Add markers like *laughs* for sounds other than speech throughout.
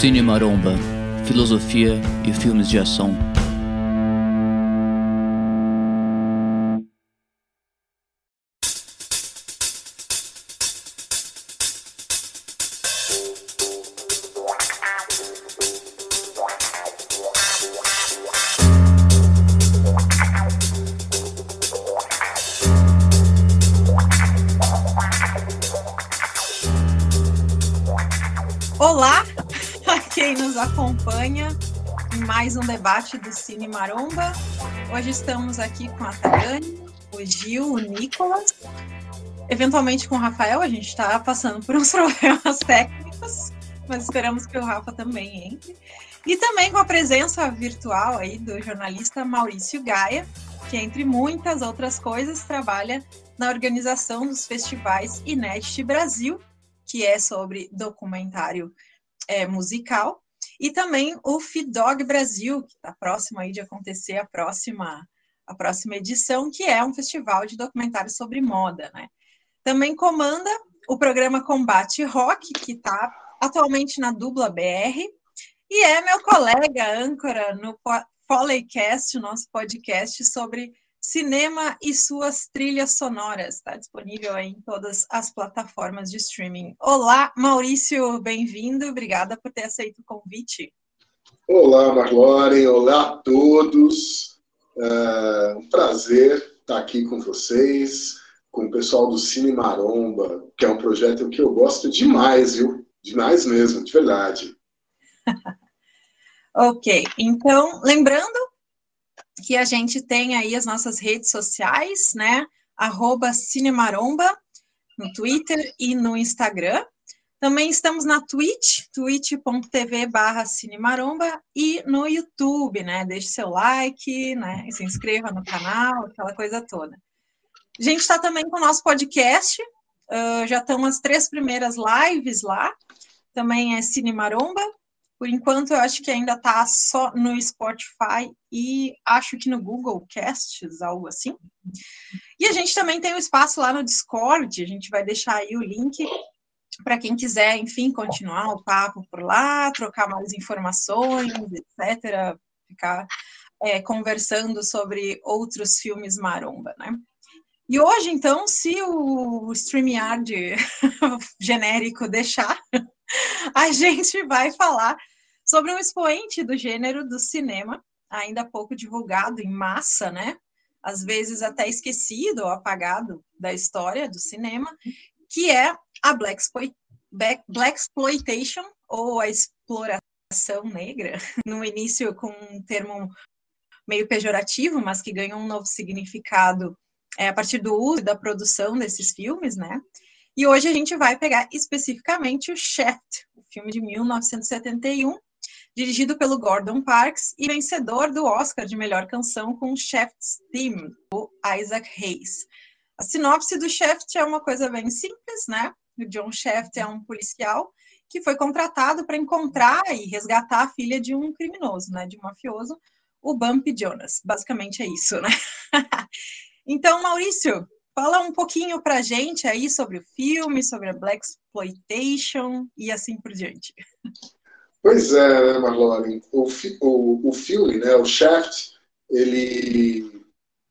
Cine Maromba, filosofia e filmes de ação. Debate do Cine Maromba. Hoje estamos aqui com a Tayane, o Gil, o Nicolas, eventualmente com o Rafael. A gente está passando por uns *laughs* problemas técnicos, mas esperamos que o Rafa também entre. E também com a presença virtual aí do jornalista Maurício Gaia, que entre muitas outras coisas trabalha na organização dos festivais Inédit Brasil, que é sobre documentário é, musical, e também o FIDOG Brasil, que está próximo aí de acontecer a próxima, a próxima edição, que é um festival de documentários sobre moda, né? Também comanda o programa Combate Rock, que está atualmente na Dubla BR, e é meu colega âncora no Polycast, nosso podcast sobre cinema e suas trilhas sonoras. Está disponível em todas as plataformas de streaming. Olá, Maurício, bem-vindo. Obrigada por ter aceito o convite. Olá, Marlore. Olá a todos. É um prazer estar aqui com vocês, com o pessoal do Cine Maromba, que é um projeto que eu gosto demais, viu? Demais mesmo, de verdade. *laughs* ok, então, lembrando que a gente tem aí as nossas redes sociais, né? Arroba Cinemaromba, no Twitter e no Instagram. Também estamos na Twitch, twitch.tv barra Cinemaromba e no YouTube, né? Deixe seu like, né? E se inscreva no canal, aquela coisa toda. A gente está também com o nosso podcast, uh, já estão as três primeiras lives lá, também é Cinemaromba, por enquanto, eu acho que ainda está só no Spotify e acho que no Google Casts, algo assim. E a gente também tem um espaço lá no Discord, a gente vai deixar aí o link para quem quiser, enfim, continuar o papo por lá, trocar mais informações, etc., ficar é, conversando sobre outros filmes maromba, né? E hoje, então, se o StreamYard *laughs* genérico deixar, *laughs* a gente vai falar sobre um expoente do gênero do cinema, ainda pouco divulgado em massa, né? Às vezes até esquecido ou apagado da história do cinema, que é a Black, Exploitation, ou a exploração negra, *laughs* no início com um termo meio pejorativo, mas que ganhou um novo significado é, a partir do uso e da produção desses filmes, né? E hoje a gente vai pegar especificamente o Shaft, o filme de 1971, dirigido pelo Gordon Parks e vencedor do Oscar de melhor canção com Shaft's Theme, do Isaac Hayes. A sinopse do Shaft é uma coisa bem simples, né? O John Shaft é um policial que foi contratado para encontrar e resgatar a filha de um criminoso, né, de um mafioso, o Bumpy Jonas. Basicamente é isso, né? *laughs* então, Maurício, fala um pouquinho para gente aí sobre o filme, sobre a Black Exploitation e assim por diante. Pois é, né, Marlene? O, o, o filme, né, o Shaft, ele,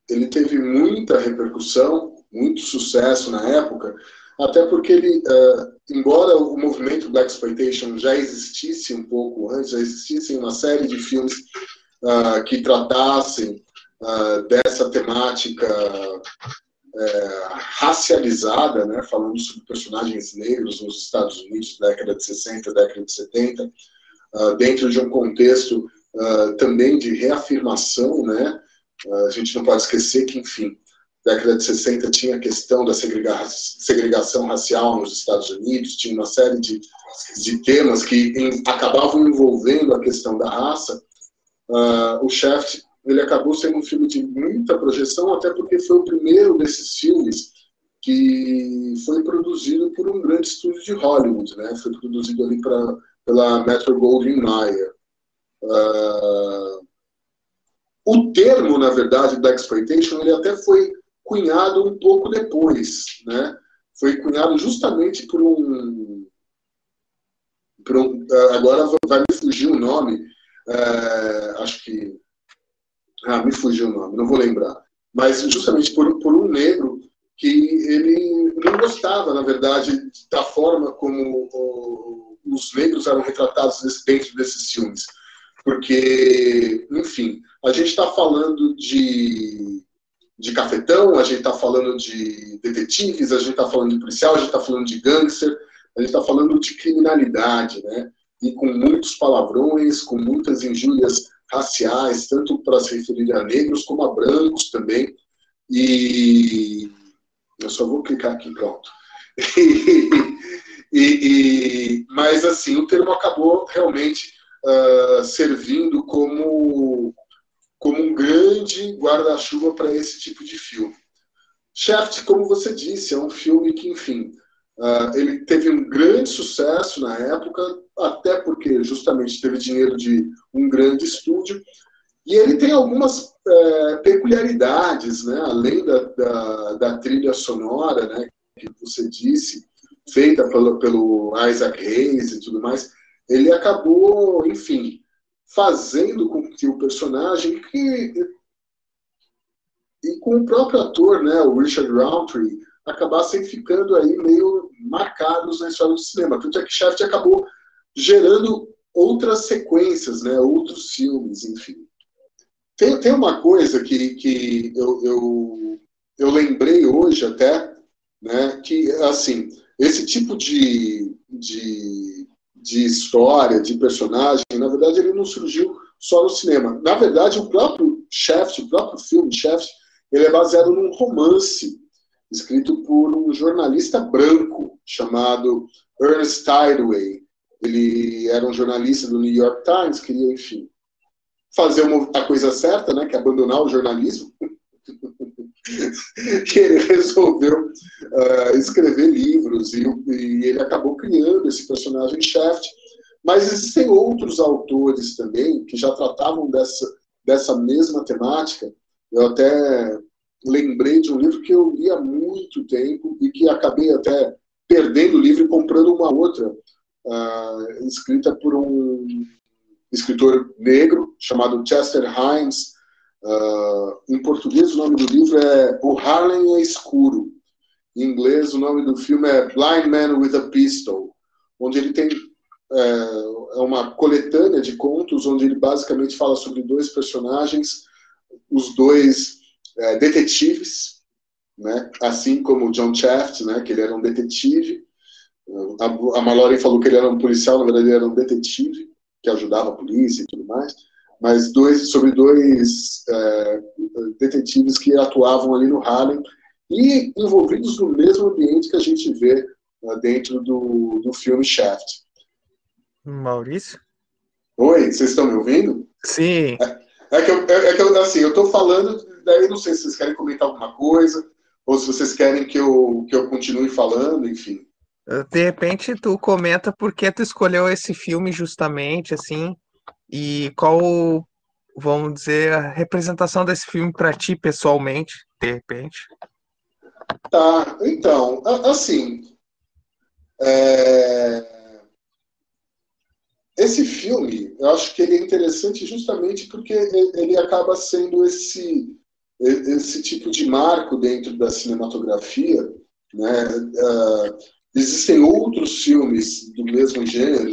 ele teve muita repercussão, muito sucesso na época, até porque ele, uh, embora o movimento Black Exploitation já existisse um pouco antes, já existissem uma série de filmes uh, que tratassem uh, dessa temática é, racializada, né, falando sobre personagens negros nos Estados Unidos, década de 60, década de 70, uh, dentro de um contexto uh, também de reafirmação, né? Uh, a gente não pode esquecer que, enfim, década de 60 tinha a questão da segrega segregação racial nos Estados Unidos, tinha uma série de, de temas que em, acabavam envolvendo a questão da raça. o Shaft ele acabou sendo um filme de muita projeção, até porque foi o primeiro desses filmes que foi produzido por um grande estúdio de Hollywood, né? Foi produzido ali para pela Metro Goldwyn Mayer. Uh, o termo, na verdade, Black Exploitation, ele até foi cunhado um pouco depois, né? Foi cunhado justamente por um um, agora vai me fugir o nome, é, acho que. Ah, me fugiu o nome, não vou lembrar. Mas justamente por, por um negro que ele não gostava, na verdade, da forma como o, os negros eram retratados dentro desses filmes. Porque, enfim, a gente está falando de, de cafetão, a gente está falando de detetives, a gente está falando de policial, a gente está falando de gangster, a gente está falando de criminalidade, né? E com muitos palavrões, com muitas injúrias raciais, tanto para se referir a negros como a brancos também. E eu só vou clicar aqui, pronto. *laughs* E, e, mas assim, o termo acabou realmente uh, servindo como, como um grande guarda-chuva para esse tipo de filme. Shaft, como você disse, é um filme que, enfim, uh, ele teve um grande sucesso na época, até porque justamente teve dinheiro de um grande estúdio, e ele tem algumas é, peculiaridades, né? além da, da, da, trilha sonora, né? que você disse, feita pelo, pelo Isaac Hayes e tudo mais, ele acabou, enfim, fazendo com que o personagem que e com o próprio ator, né, o Richard Roundtree, acabassem ficando aí meio marcados na história do cinema. Tanto é que Shaft acabou gerando outras sequências, né, outros filmes, enfim. Tem, tem uma coisa que, que eu, eu, eu lembrei hoje até, né, que, assim, esse tipo de, de, de história, de personagem, na verdade, ele não surgiu só no cinema. Na verdade, o próprio Shaft, o próprio filme Shaft, ele é baseado num romance escrito por um jornalista branco chamado Ernest Tideway. Ele era um jornalista do New York Times, queria, enfim, fazer uma, a coisa certa, né, que é abandonar o jornalismo, *laughs* que ele resolveu uh, escrever livros e, e, ele acabou criando esse personagem Shaft. Mas existem outros autores também que já tratavam dessa, dessa mesma temática. Eu até lembrei de um livro que eu li há muito tempo e que acabei até perdendo o livro e comprando uma outra, uh, escrita por um escritor negro chamado Chester Himes. Uh, em português, o nome do livro é O Harlem é Escuro. Em inglês, o nome do filme é Blind Man with a Pistol, onde ele tem é, é uma coletânea de contos onde ele basicamente fala sobre dois personagens, os dois é, detetives, né? assim como John Shaft, né? que ele era um detetive. A, a falou que ele era um policial, na verdade ele era um detetive que ajudava a polícia e tudo mais, mas dois, sobre dois é, detetives que atuavam ali no Harlem e envolvidos no mesmo ambiente que a gente vê é, dentro do, do filme Shaft. Maurício? Oi, vocês estão me ouvindo? Sim. É, é que, eu, é, é que eu, assim, eu estou falando, daí não sei se vocês querem comentar alguma coisa, ou se vocês querem que eu, que eu continue falando, enfim. De repente tu comenta por que tu escolheu esse filme justamente, assim, e qual, vamos dizer, a representação desse filme para ti pessoalmente, de repente. Tá, então, assim, é... esse filme, eu acho que ele é interessante justamente porque ele acaba sendo esse, esse tipo de marco dentro da cinematografia, né? Uh Existem outros filmes do mesmo gênero,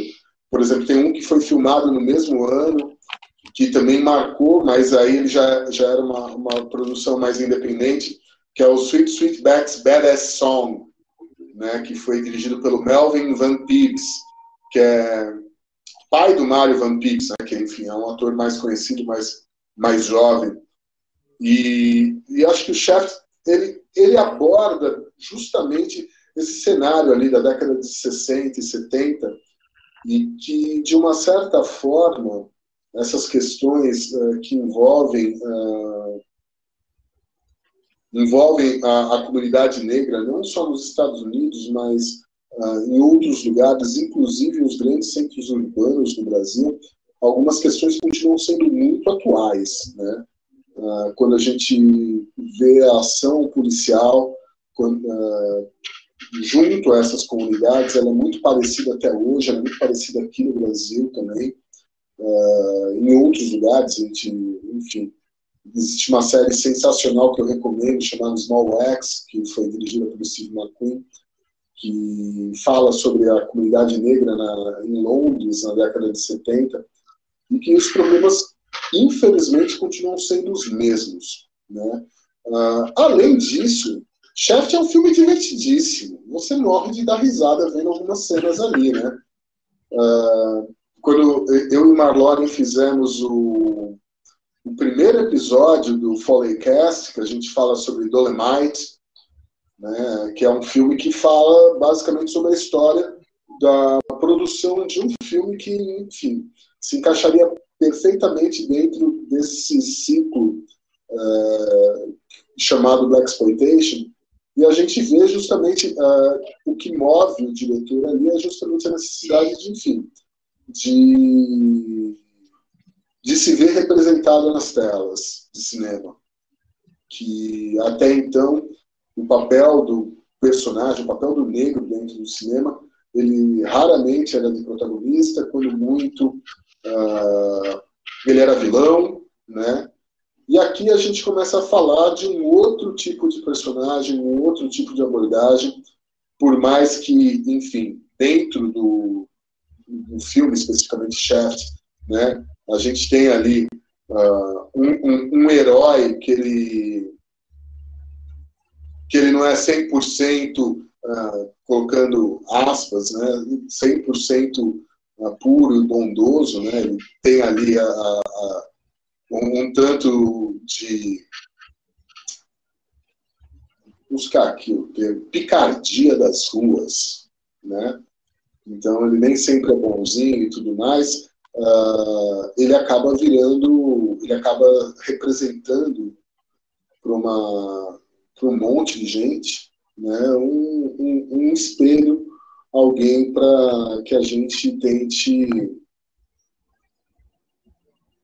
por exemplo, tem um que foi filmado no mesmo ano, que também marcou, mas aí ele já, já era uma, uma produção mais independente, que é o Sweet Sweetback's Badass Song, né, que foi dirigido pelo Melvin Van Peebles, que é pai do Mario Van Peebles, né, que enfim é um ator mais conhecido, mais, mais jovem. E, e acho que o Chef ele, ele aborda justamente esse cenário ali da década de 60 e 70, e que, de uma certa forma, essas questões uh, que envolvem, uh, envolvem a, a, comunidade negra, não só nos Estados Unidos, mas uh, em outros lugares, inclusive os grandes centros urbanos do Brasil, algumas questões continuam sendo muito atuais. Né? quando a gente vê a ação policial, quando, junto a essas comunidades, ela é muito parecida até hoje, ela é muito parecida aqui no Brasil também, uh, em outros lugares, a gente, enfim, existe uma série sensacional que eu recomendo, chamada Small X, que foi dirigida pelo Steve McQueen, que fala sobre a comunidade negra na, em Londres na década de 70, e que os problemas, infelizmente, continuam sendo os mesmos. Né? Uh, além disso, Shaft é um filme divertidíssimo. Você morre de dar risada vendo algumas cenas ali, né? Uh, quando eu e Marlon fizemos o, o primeiro episódio do Foleycast, que a gente fala sobre Dolemite, né, que é um filme que fala basicamente sobre a história da produção de um filme que, enfim, se encaixaria perfeitamente dentro desse ciclo uh, chamado Black Exploitation. E a gente vê justamente uh, o que move o diretor ali é justamente a necessidade de, enfim, de, de se ver representado nas telas de cinema. Que até então o papel do personagem, o papel do negro dentro do cinema, ele raramente era de protagonista, quando muito uh, ele era vilão, né? E aqui a gente começa a falar de um outro tipo de personagem, um outro tipo de abordagem, por mais que, enfim, dentro do, do filme, especificamente Shaft, né, a gente tem ali uh, um, um, um, herói que ele, que ele não é 100% uh, ah, colocando aspas, né, 100% uh, puro e bondoso, né, ele tem ali a, a um, um tanto de buscar aqui o termo, picardia das ruas, né? Então ele nem sempre é bonzinho e tudo mais. Uh, ele acaba virando, ele acaba representando para uma para um monte de gente, né? Um, um, um espelho, alguém para que a gente tente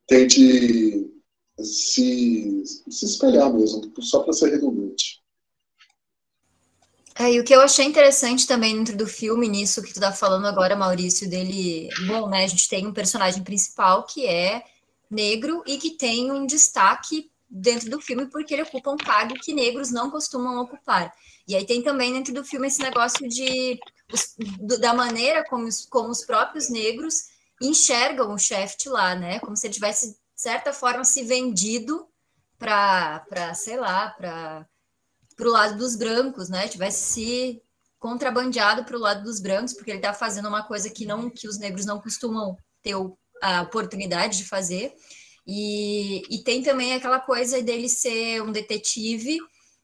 tente se, se espelhar mesmo, só para ser redundante. É, e o que eu achei interessante também dentro do filme, nisso que tu tá falando agora, Maurício, dele. Bom, né? A gente tem um personagem principal que é negro e que tem um destaque dentro do filme porque ele ocupa um cargo que negros não costumam ocupar. E aí tem também dentro do filme esse negócio de da maneira como os, como os próprios negros enxergam o Shaft lá, né? Como se ele tivesse, certa forma, se vendido para, sei lá, para o lado dos brancos, né? Tivesse se contrabandeado para o lado dos brancos, porque ele está fazendo uma coisa que não que os negros não costumam ter a oportunidade de fazer. E, e tem também aquela coisa dele ser um detetive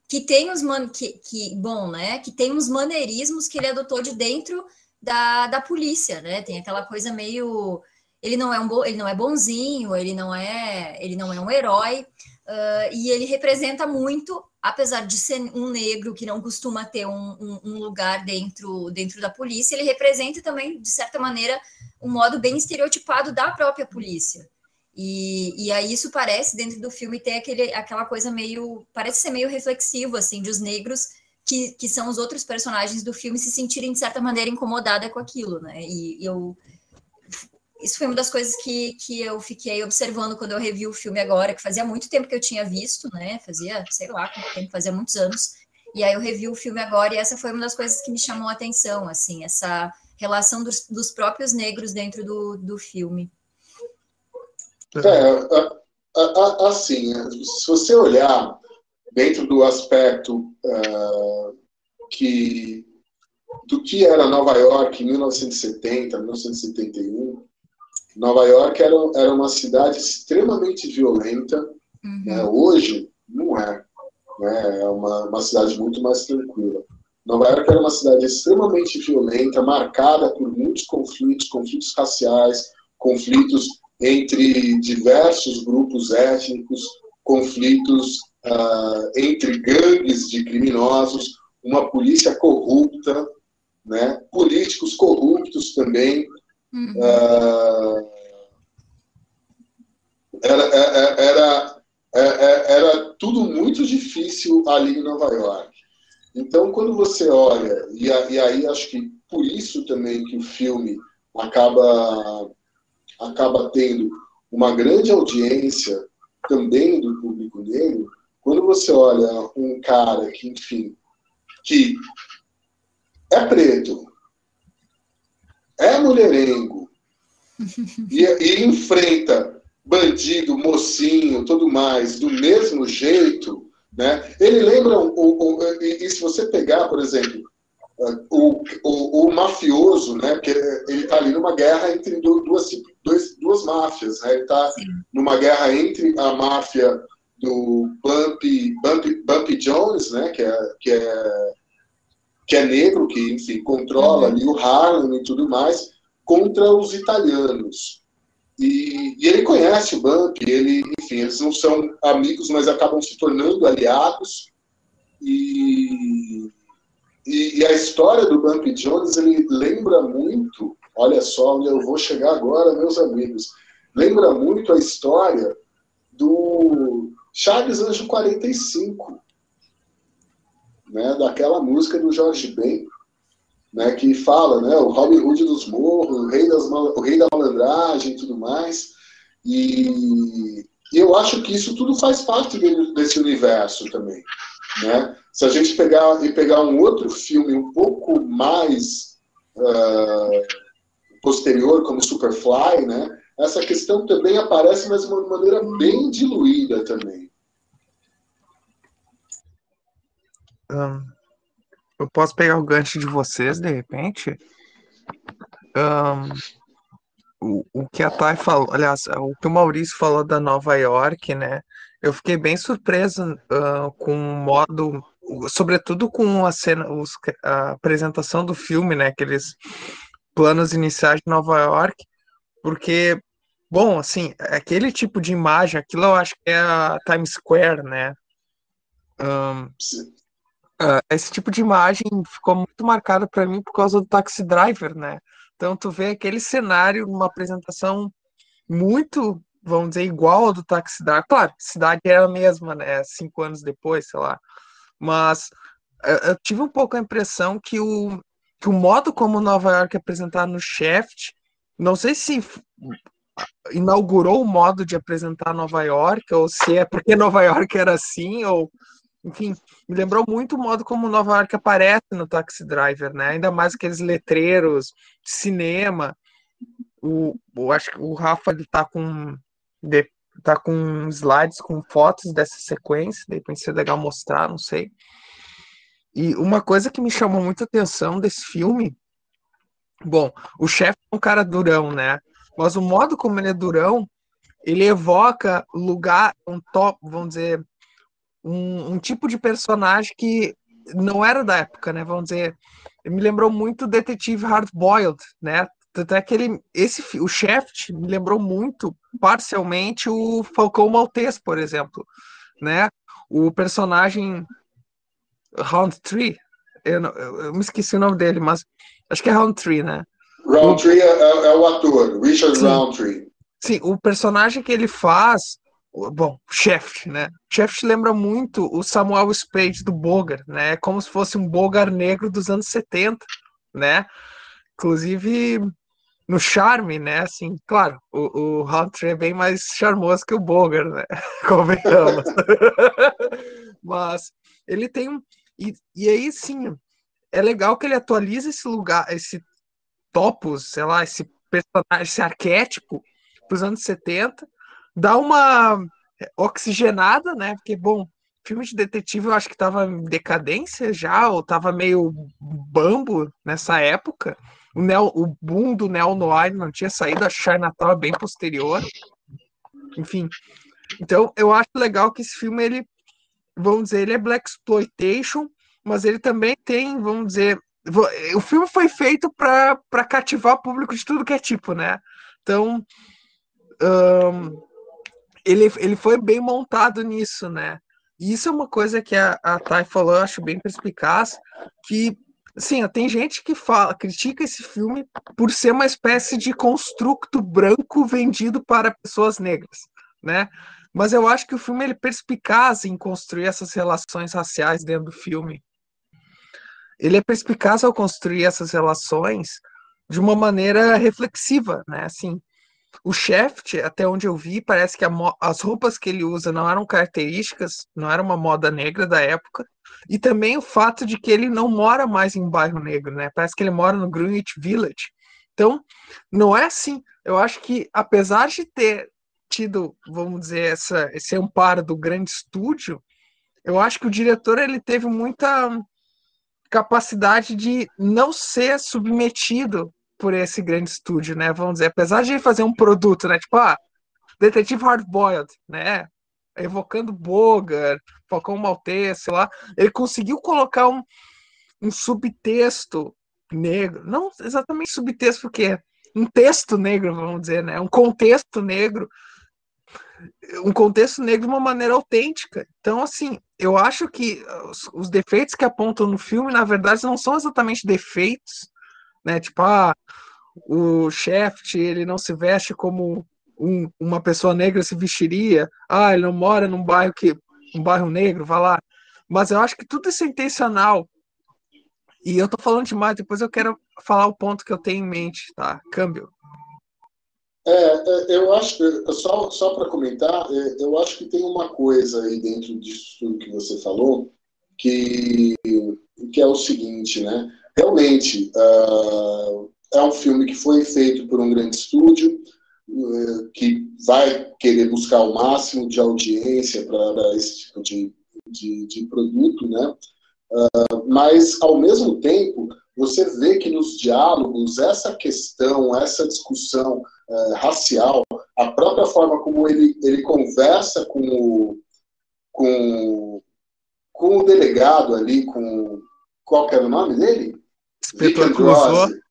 que tem os man que, que bom, né? Que tem uns maneirismos que ele adotou de dentro da, da polícia, né? Tem aquela coisa meio ele não é um bo... ele não é bonzinho, ele não é ele não é um herói uh, e ele representa muito, apesar de ser um negro que não costuma ter um, um, um, lugar dentro dentro da polícia, ele representa também de certa maneira um modo bem estereotipado da própria polícia. E, e aí isso parece dentro do filme ter aquele, aquela coisa meio parece ser meio reflexivo assim de os negros que, que são os outros personagens do filme se sentirem, de certa maneira, incomodada com aquilo, né? E eu. Isso foi uma das coisas que, que eu fiquei observando quando eu revi o filme agora, que fazia muito tempo que eu tinha visto, né? Fazia, sei lá, quanto tempo, fazia muitos anos. E aí eu revi o filme agora, e essa foi uma das coisas que me chamou a atenção, assim, essa relação dos, dos próprios negros dentro do, do filme. É, assim, se você olhar dentro do aspecto uh, que do que era Nova York em 1970, 1971. Nova York era, era uma cidade extremamente violenta. Uhum. Né? Hoje, não é. Né? É uma, uma cidade muito mais tranquila. Nova York era uma cidade extremamente violenta, marcada por muitos conflitos, conflitos raciais, conflitos entre diversos grupos étnicos, conflitos uh, entre gangues de criminosos, uma polícia corrupta, né? políticos corruptos também. Uhum. Uh, era, era, era, era, tudo muito difícil ali em Nova York. Então, quando você olha, e, e aí acho que por isso também que o filme acaba, acaba tendo uma grande audiência também do público negro, quando você olha um cara que, enfim, que é preto, é mulherengo, e, e enfrenta bandido, mocinho, tudo mais, do mesmo jeito, né? Ele lembra, o, o, e, se você pegar, por exemplo, o, o, o mafioso, né? Porque ele está ali numa guerra entre duas, duas, duas máfias, né? Ele está numa guerra entre a máfia do Bumpy, Bumpy, Bumpy Jones, né? Que é, que é que é negro, que enfim controla ali o Harlem e tudo mais, contra os italianos. E, e, ele conhece o Bump, ele, enfim, eles não são amigos, mas acabam se tornando aliados. E, e, e, a história do Bump Jones, ele lembra muito, olha só onde eu vou chegar agora, meus amigos, lembra muito a história do Chaves Anjo 45, né, daquela música do Jorge Ben, né, que fala, né, o Robin Hood dos morros, o rei, das, o rei da malandragem e tudo mais. E, e, eu acho que isso tudo faz parte desse universo também. Né? Se a gente pegar e pegar um outro filme um pouco mais uh, posterior, como Superfly, né, essa questão também aparece, mas de uma maneira bem diluída também. Um, eu posso pegar o gancho de vocês, de repente? Um, o, o que a Thay falou, aliás, o que o Maurício falou da Nova York, né? Eu fiquei bem surpreso uh, com o modo, sobretudo com a cena, os, a apresentação do filme, né? Aqueles planos iniciais de Nova York, porque, bom, assim, aquele tipo de imagem, aquilo eu acho que é a Times Square, né? Um, Uh, esse tipo de imagem ficou muito marcada para mim por causa do Taxi Driver, né? Então tu vê aquele cenário numa apresentação muito, vamos dizer, igual ao do Taxi Driver. Claro, cidade é a mesma, né? Cinco anos depois, sei lá. Mas uh, eu tive um pouco a impressão que o, que o modo como Nova York é apresentado no Shaft, não sei se inaugurou o modo de apresentar Nova York, ou se é porque Nova York era assim, ou enfim, me lembrou muito o modo como Nova York aparece no Taxi Driver, né? Ainda mais aqueles letreiros, cinema. O, o acho que o Rafa ele tá com de, tá com slides com fotos dessa sequência, repente seria legal mostrar, não sei. E uma coisa que me chamou muita atenção desse filme, bom, o chefe é um cara durão, né? Mas o modo como ele é durão, ele evoca lugar, um top, vamos dizer, um, um, tipo de personagem que não era da época, né? Vamos dizer, me lembrou muito o detetive Hard Boiled, né? Tanto é que ele, esse, o Shaft me lembrou muito, parcialmente, o Falcão Maltese, por exemplo, né? O personagem Roundtree, eu, eu, eu me esqueci o nome dele, mas acho que é Roundtree, né? Roundtree é, é, é, o ator, Richard Sim. Roundtree. Sim, o personagem que ele faz Bom, Shaft, né? Shaft lembra muito o Samuel Spade do Bogar, né? É como se fosse um Bogar negro dos anos 70, né? Inclusive no charme, né? Assim, claro, o, o Hunter é bem mais charmoso que o Bogar, né? *laughs* Convenhamos. *laughs* Mas ele tem um. E, e aí, sim, é legal que ele atualiza esse lugar, esse topos, sei lá, esse personagem, esse arquétipo para os anos 70 dá uma oxigenada, né? Porque, bom, filme de detetive eu acho que tava em decadência já, ou tava meio bambo nessa época. O, neo, o boom do Neo Noir não tinha saído, a é bem posterior. Enfim. Então, eu acho legal que esse filme, ele, vamos dizer, ele é Black Exploitation, mas ele também tem, vamos dizer, o filme foi feito para cativar público de tudo que é tipo, né? Então, um, ele, ele foi bem montado nisso, né? E isso é uma coisa que a, a Thay falou, eu acho bem perspicaz, que sim, tem gente que fala, critica esse filme por ser uma espécie de construto branco vendido para pessoas negras, né? Mas eu acho que o filme ele é perspicaz em construir essas relações raciais dentro do filme. ele é perspicaz ao construir essas relações de uma maneira reflexiva, né? Assim, o Shaft, até onde eu vi, parece que as roupas que ele usa não eram características, não era uma moda negra da época, e também o fato de que ele não mora mais em um bairro negro, né? Parece que ele mora no Greenwich Village. Então, não é assim. Eu acho que, apesar de ter tido, vamos dizer, essa, esse amparo do grande estúdio, eu acho que o diretor ele teve muita capacidade de não ser submetido por esse grande estúdio, né? Vamos dizer, apesar de fazer um produto, né? Tipo, ah, Detetive Hardboiled, né? Evocando Bogart, Falcão Maltese, sei lá. Ele conseguiu colocar um, um subtexto negro, não exatamente subtexto, porque um texto negro, vamos dizer, né? Um contexto negro um contexto negro de uma maneira autêntica. Então, assim, eu acho que os, os, defeitos que apontam no filme, na verdade, não são exatamente defeitos, né? Tipo, ah, o Shaft, ele não se veste como um, uma pessoa negra se vestiria. Ah, ele não mora num bairro que um bairro negro, vai lá. Mas eu acho que tudo isso é intencional. E eu tô falando demais, depois eu quero falar o ponto que eu tenho em mente, tá? Câmbio. É, é, eu acho, só, só para comentar, é, eu acho que tem uma coisa aí dentro disso que você falou, que, que é o seguinte, né? Realmente, uh, é um filme que foi feito por um grande estúdio, uh, que vai querer buscar o máximo de audiência para esse tipo de, de, de produto, né? Uh, mas, ao mesmo tempo, você vê que nos diálogos, essa questão, essa discussão é, racial, a própria forma como ele, ele conversa com o, com, com o delegado ali, com. Qual que era o nome dele? Androzzi.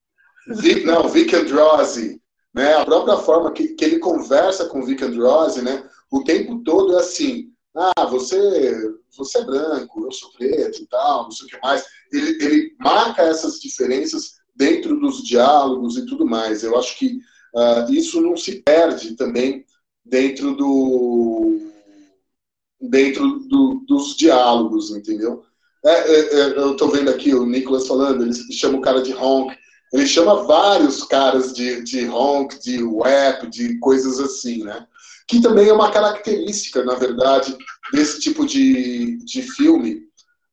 Vic, não, Vic Androzzi. Né? A própria forma que, que ele conversa com Vic Androzzi, né? o tempo todo é assim: ah, você, você é branco, eu sou preto e tal, não sei o que mais. Ele, ele marca essas diferenças dentro dos diálogos e tudo mais. Eu acho que uh, isso não se perde também dentro do dentro do, dos diálogos, entendeu? É, é, é, eu estou vendo aqui o Nicolas falando, ele chama o cara de honk, ele chama vários caras de, de honk, de web, de coisas assim, né? Que também é uma característica, na verdade, desse tipo de, de filme.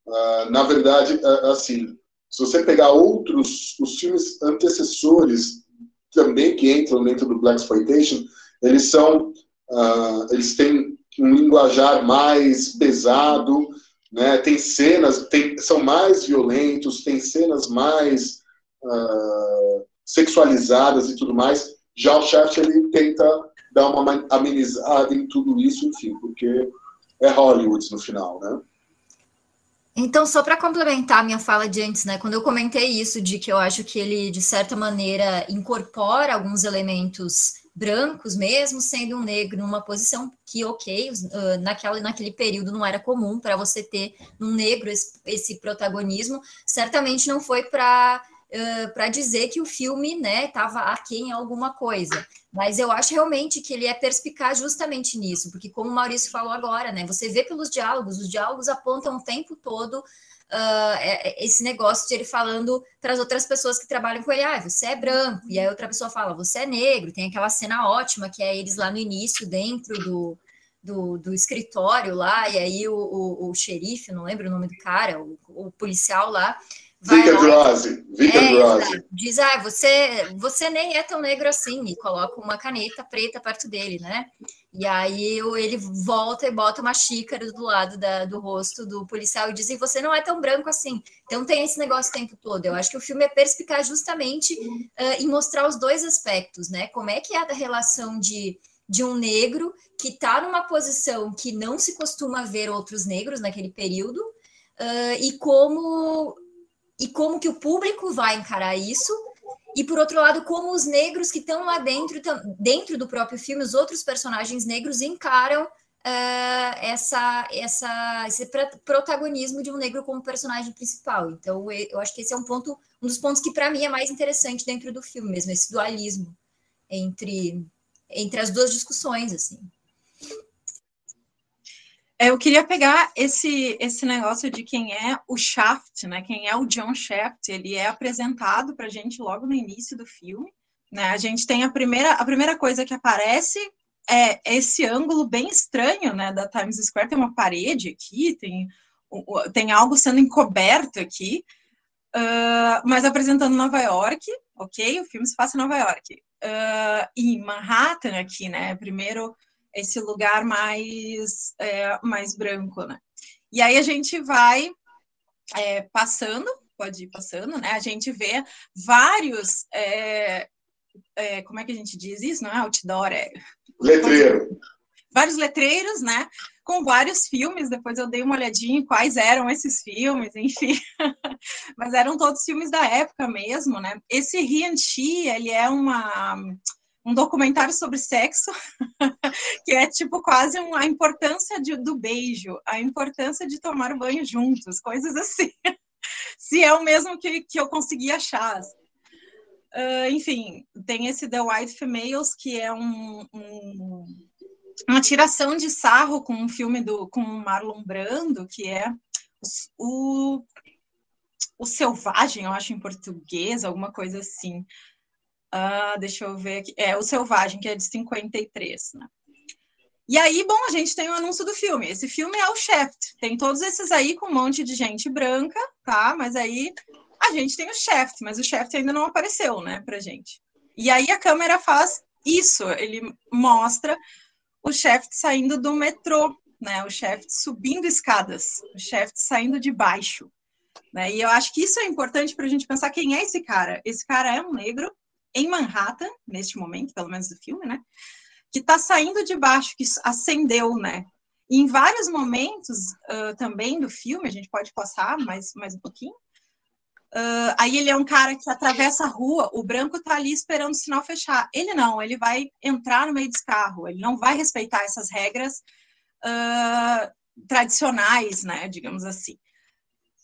Uh, na verdade, uh, assim, se você pegar outros, os filmes antecessores também que entram dentro do Black Exploitation, eles são, uh, eles têm um linguajar mais pesado, né? Tem cenas, tem, são mais violentos, tem cenas mais uh, sexualizadas e tudo mais. Já o Shaft ele tenta dar uma amenizada em tudo isso, enfim, porque é Hollywood no final, né? Então, só para complementar a minha fala de antes, né? Quando eu comentei isso de que eu acho que ele, de certa maneira, incorpora alguns elementos brancos, mesmo sendo um negro numa posição que, ok, uh, naquela, naquele período não era comum para você ter um negro esse, esse protagonismo, certamente não foi para uh, para dizer que o filme né estava aquém em alguma coisa. Mas eu acho realmente que ele é perspicaz justamente nisso, porque como o Maurício falou agora, né? Você vê pelos diálogos, os diálogos apontam o tempo todo Uh, esse negócio de ele falando para as outras pessoas que trabalham com ele, ah, você é branco, e aí outra pessoa fala, você é negro, tem aquela cena ótima que é eles lá no início, dentro do, do, do escritório lá, e aí o, o, o, xerife, não lembro o nome do cara, o, o policial lá, Vic Androzzi. Vic é, Diz, ah, você, você nem é tão negro assim, e coloca uma caneta preta perto dele, né? E aí ele volta e bota uma xícara do lado da, do rosto do policial e diz, e você não é tão branco assim. Então tem esse negócio o tempo todo. Eu acho que o filme é perspicaz justamente uh, em mostrar os dois aspectos, né? Como é que é a relação de de um negro que está numa posição que não se costuma ver outros negros naquele período, uh, e como e como que o público vai encarar isso, e por outro lado, como os negros que estão lá dentro, dentro do próprio filme, os outros personagens negros encaram uh, essa, essa, esse protagonismo de um negro como personagem principal. Então, eu acho que esse é um ponto, um dos pontos que para mim é mais interessante dentro do filme mesmo, esse dualismo entre, entre as duas discussões, assim. Eu queria pegar esse, esse negócio de quem é o Shaft, né? Quem é o John Shaft. Ele é apresentado para a gente logo no início do filme. Né? A gente tem a primeira, a primeira coisa que aparece é esse ângulo bem estranho, né? Da Times Square tem uma parede aqui, tem, tem algo sendo encoberto aqui, uh, mas apresentando Nova York, ok? O filme se passa em Nova York. Uh, e Manhattan aqui, né? Primeiro esse lugar mais, é, mais branco, né? E aí a gente vai é, passando, pode ir passando, né? A gente vê vários, é, é como é que a gente diz isso? Não é outdoor, é... Letreiro. Vários letreiros, né? Com vários filmes, depois eu dei uma olhadinha em quais eram esses filmes, enfim. *laughs* Mas eram todos filmes da época mesmo, né? Esse Rian Chi, ele é uma um documentário sobre sexo, *laughs* que é tipo quase a importância de, do beijo, a importância de tomar banho juntos, coisas assim. *laughs* Se é o mesmo que, que eu consegui achar. Uh, enfim, tem esse The White Females, que é um, um, uma tiração de sarro com um filme do com Marlon Brando, que é o, o Selvagem, eu acho em português, alguma coisa assim. Ah, deixa eu ver aqui. É, o Selvagem, que é de 53, né? E aí, bom, a gente tem o anúncio do filme. Esse filme é o Shaft. Tem todos esses aí com um monte de gente branca, tá? Mas aí a gente tem o Shaft, mas o Shaft ainda não apareceu, né, pra gente. E aí a câmera faz isso, ele mostra o Shaft saindo do metrô, né? O Shaft subindo escadas, o Shaft saindo de baixo. Né? E eu acho que isso é importante para a gente pensar quem é esse cara. Esse cara é um negro em Manhattan, neste momento, pelo menos do filme, né? Que está saindo de baixo, que acendeu, né? E em vários momentos uh, também do filme, a gente pode passar mais, mais um pouquinho. Uh, aí ele é um cara que atravessa a rua, o branco está ali esperando o sinal fechar. Ele não, ele vai entrar no meio desse carro, ele não vai respeitar essas regras uh, tradicionais, né? Digamos assim.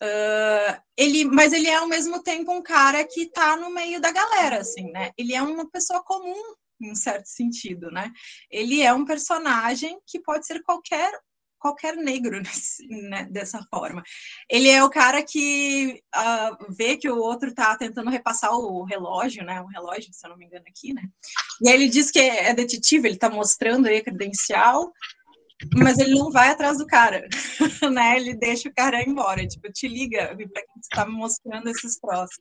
Uh, ele, mas ele é ao mesmo tempo um cara que está no meio da galera, assim, né? Ele é uma pessoa comum, em um certo sentido, né? Ele é um personagem que pode ser qualquer qualquer negro *laughs* nesse, né, dessa forma. Ele é o cara que uh, vê que o outro está tentando repassar o relógio, né? Um relógio, se eu não me engano, aqui, né? E aí ele diz que é detetive, ele está mostrando aí a credencial, mas ele não vai atrás do cara, *laughs* né? Ele deixa o cara embora, tipo, te liga para quem está me mostrando esses troços.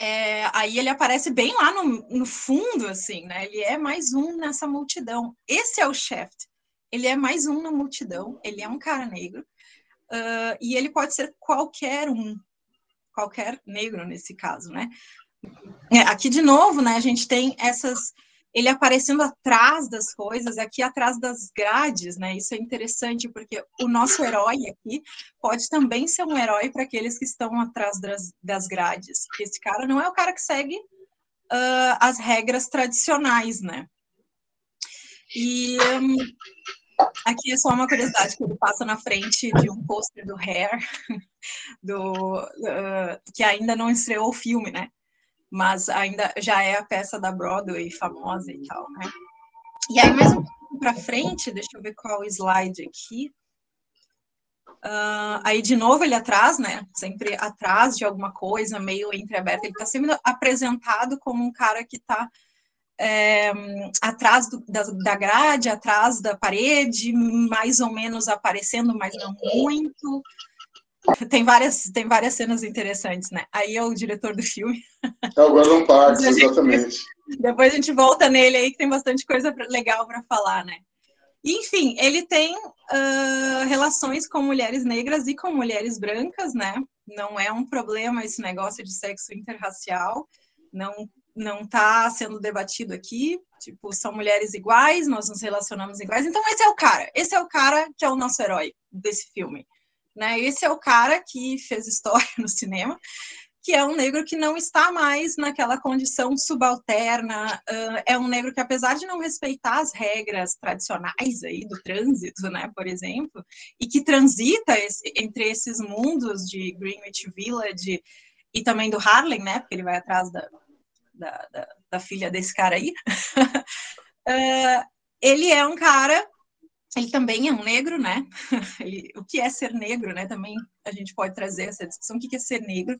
É, aí ele aparece bem lá no, no, fundo, assim, né? Ele é mais um nessa multidão. Esse é o Shaft. Ele é mais um na multidão. Ele é um cara negro. Uh, e ele pode ser qualquer um, qualquer negro nesse caso, né? É, aqui de novo, né? A gente tem essas ele aparecendo atrás das coisas, aqui atrás das grades, né? Isso é interessante porque o nosso herói aqui pode também ser um herói para aqueles que estão atrás das, das grades. Esse cara não é o cara que segue uh, as regras tradicionais, né? E um, aqui é só uma curiosidade que ele passa na frente de um pôster do Hair, *laughs* do, uh, que ainda não estreou o filme, né? Mas ainda já é a peça da Broadway famosa e tal, né? E aí, mais um pouco para frente, deixa eu ver qual slide aqui. Uh, aí, de novo, ele atrás, né? Sempre atrás de alguma coisa, meio entreaberto. Ele está sempre apresentado como um cara que está é, atrás do, da, da grade, atrás da parede, mais ou menos aparecendo, mas não muito. *laughs* Tem várias, tem várias cenas interessantes, né? Aí é o diretor do filme. É o Gordon Parks, exatamente. *laughs* Depois a gente volta nele aí, que tem bastante coisa legal para falar, né? Enfim, ele tem uh, relações com mulheres negras e com mulheres brancas, né? Não é um problema esse negócio de sexo interracial, não não está sendo debatido aqui. Tipo, são mulheres iguais, nós nos relacionamos iguais. Então esse é o cara, esse é o cara que é o nosso herói desse filme. Né? Esse é o cara que fez história no cinema, que é um negro que não está mais naquela condição subalterna, uh, é um negro que, apesar de não respeitar as regras tradicionais aí do trânsito, né, por exemplo, e que transita esse, entre esses mundos de Greenwich Village e também do Harlem, né, porque ele vai atrás da, da, da, da filha desse cara aí, *laughs* uh, ele é um cara ele também é um negro, né? *laughs* Ele, o que é ser negro, né? Também a gente pode trazer essa discussão, o que é ser negro.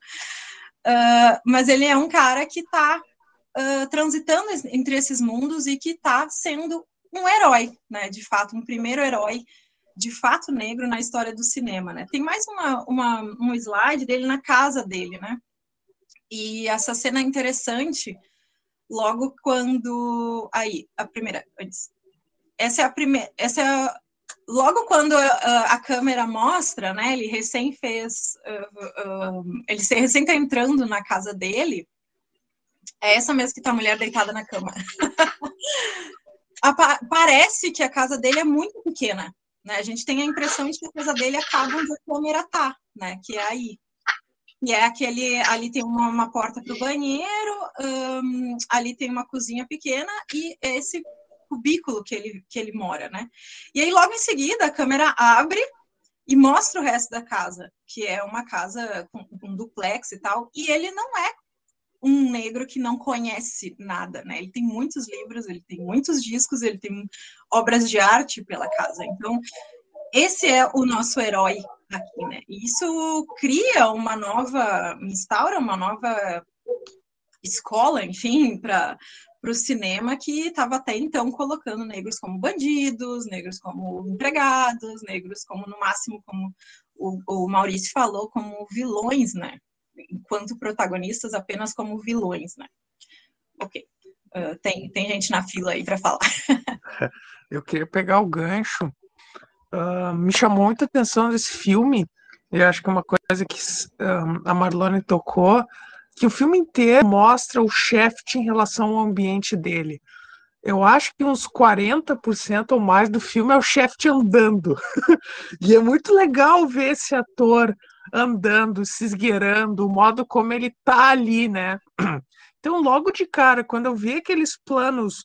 Uh, mas ele é um cara que está uh, transitando entre esses mundos e que está sendo um herói, né? De fato, um primeiro herói de fato negro na história do cinema, né? Tem mais uma, uma, um slide dele na casa dele, né? E essa cena é interessante logo quando aí a primeira antes essa é a primeira, essa é a, logo quando a, a, câmera mostra, né? Ele recém fez, uh, uh, ele recém está entrando na casa dele. É essa mesmo que está a mulher deitada na cama. *laughs* parece que a casa dele é muito pequena, né? A gente tem a impressão de que a casa dele acaba onde a câmera tá, né? Que é aí. E é aquele, ali tem uma, uma porta para o banheiro, um, ali tem uma cozinha pequena e esse cubículo que ele, que ele mora, né? E aí, logo em seguida, a câmera abre e mostra o resto da casa, que é uma casa com, com duplex e tal, e ele não é um negro que não conhece nada, né? Ele tem muitos livros, ele tem muitos discos, ele tem obras de arte pela casa. Então, esse é o nosso herói aqui, né? E isso cria uma nova, instaura uma nova escola, enfim, para para o cinema que estava até então colocando negros como bandidos, negros como empregados, negros como, no máximo, como o, o Maurício falou, como vilões, né? Enquanto protagonistas, apenas como vilões, né? Ok. Uh, tem, tem gente na fila aí para falar. *laughs* Eu queria pegar o gancho. Uh, me chamou muita atenção desse filme. Eu acho que é uma coisa que uh, a Marlone tocou que o filme inteiro mostra o Shaft em relação ao ambiente dele. Eu acho que uns 40% ou mais do filme é o Shaft andando. *laughs* e é muito legal ver esse ator andando, se esgueirando, o modo como ele tá ali, né? *clears throat* Então, logo de cara, quando eu vi aqueles planos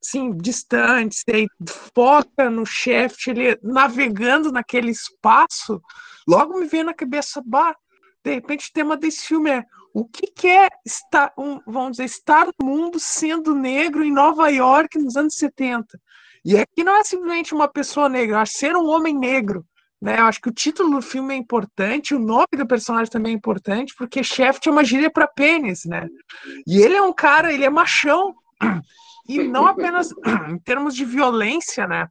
assim, distantes, aí foca no Shaft, ele navegando naquele espaço, logo me veio na cabeça, bah, de repente o tema desse filme é o que, que é estar, um, vamos dizer, estar no mundo sendo negro em Nova York nos anos 70? E aqui não é simplesmente uma pessoa negra, acho ser um homem negro. Né? Eu acho que o título do filme é importante, o nome do personagem também é importante, porque Shaft é uma gíria para pênis, né? E ele é um cara, ele é machão, e não apenas *clears throat* em termos de violência, né?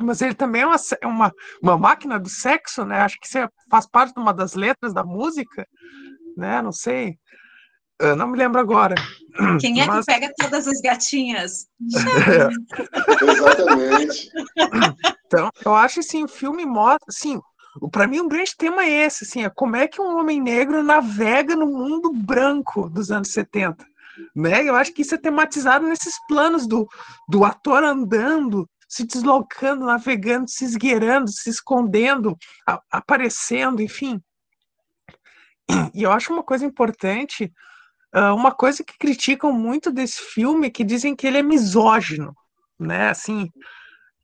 Mas ele também é uma, é uma, uma máquina do sexo, né? Acho que isso é, faz parte de uma das letras da música né? Não sei. Eu não me lembro agora. Quem é Mas... que pega todas as gatinhas? É. *laughs* Exatamente. Então, eu acho assim, o filme mostra, assim, para mim um grande tema é esse, assim, é como é que um homem negro navega no mundo branco dos anos 70. Né? Eu acho que isso é tematizado nesses planos do, do ator andando, se deslocando, navegando, se esgueirando, se escondendo, a, aparecendo, enfim. E eu acho uma coisa importante, uh, uma coisa que criticam muito desse filme, que dizem que ele é misógino, né? Assim,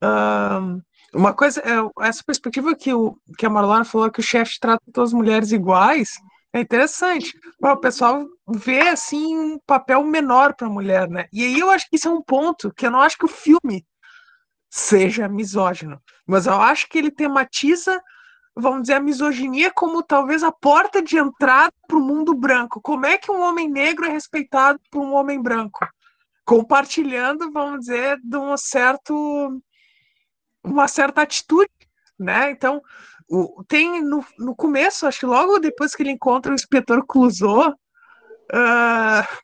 uh, uma coisa, é, essa perspectiva que, o, que a Marlona falou que o chefe trata todas as mulheres iguais, é interessante. O pessoal vê assim um papel menor para a mulher, né? E aí eu acho que isso é um ponto que eu não acho que o filme seja misógino, mas eu acho que ele tematiza vamos dizer, a misoginia como talvez a porta de entrada para o mundo branco. Como é que um homem negro é respeitado por um homem branco? Compartilhando, vamos dizer, de um certo, uma certa atitude, né? Então, o, tem no, no começo, acho que logo depois que ele encontra o inspetor Clouseau, uh,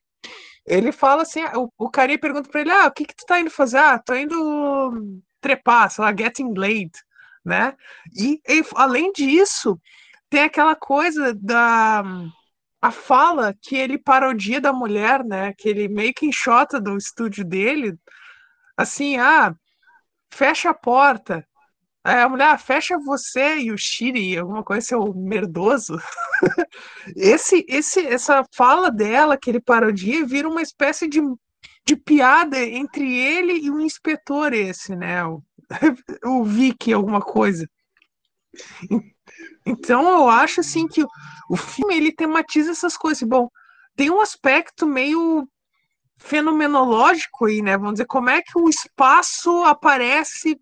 ele fala assim, o, o carinha pergunta para ele, ah, o que que tu tá indo fazer? Ah, tô indo trepar, sei lá, getting laid né? E, e, além disso, tem aquela coisa da a fala que ele parodia da mulher, né? Que ele meio que enxota do estúdio dele, assim, ah, fecha a porta. A mulher, ah, fecha você e o Shiri, alguma coisa, seu merdoso. *laughs* esse, esse, essa fala dela que ele parodia vira uma espécie de, de piada entre ele e o inspetor esse, né? O, *laughs* o Vicky, alguma coisa. Então eu acho assim que o filme ele tematiza essas coisas. Bom, tem um aspecto meio fenomenológico aí, né? Vamos dizer, como é que o espaço aparece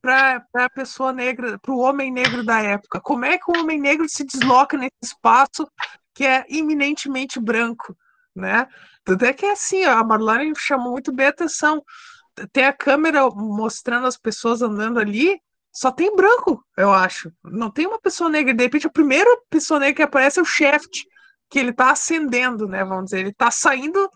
para a pessoa negra, para o homem negro da época. Como é que o homem negro se desloca nesse espaço que é eminentemente branco, né? Tanto é que é assim, a Marlene chamou muito bem a atenção. Tem a câmera mostrando as pessoas andando ali, só tem branco, eu acho. Não tem uma pessoa negra. De repente, a primeira pessoa negra que aparece é o Shaft, que ele está acendendo, né? Vamos dizer, ele está saindo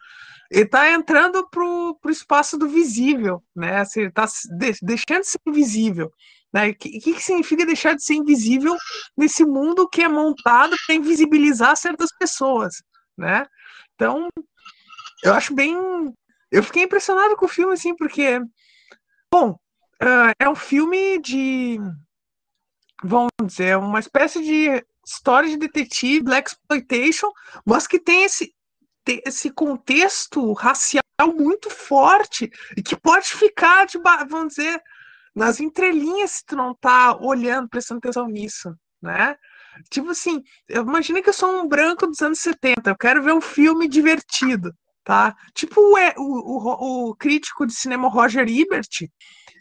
ele está entrando para o espaço do visível, né? Assim, ele de, deixando de ser invisível. Né? O que, que significa deixar de ser invisível nesse mundo que é montado para invisibilizar certas pessoas, né? Então, eu acho bem. Eu fiquei impressionado com o filme, assim, porque, bom, uh, é um filme de. Vamos dizer, uma espécie de história de detetive, black exploitation, mas que tem esse, esse contexto racial muito forte e que pode ficar, de, vamos dizer, nas entrelinhas se tu não tá olhando, prestando atenção nisso, né? Tipo assim, imagina que eu sou um branco dos anos 70, eu quero ver um filme divertido, tá? Tipo o, o, o crítico de cinema Roger Ebert,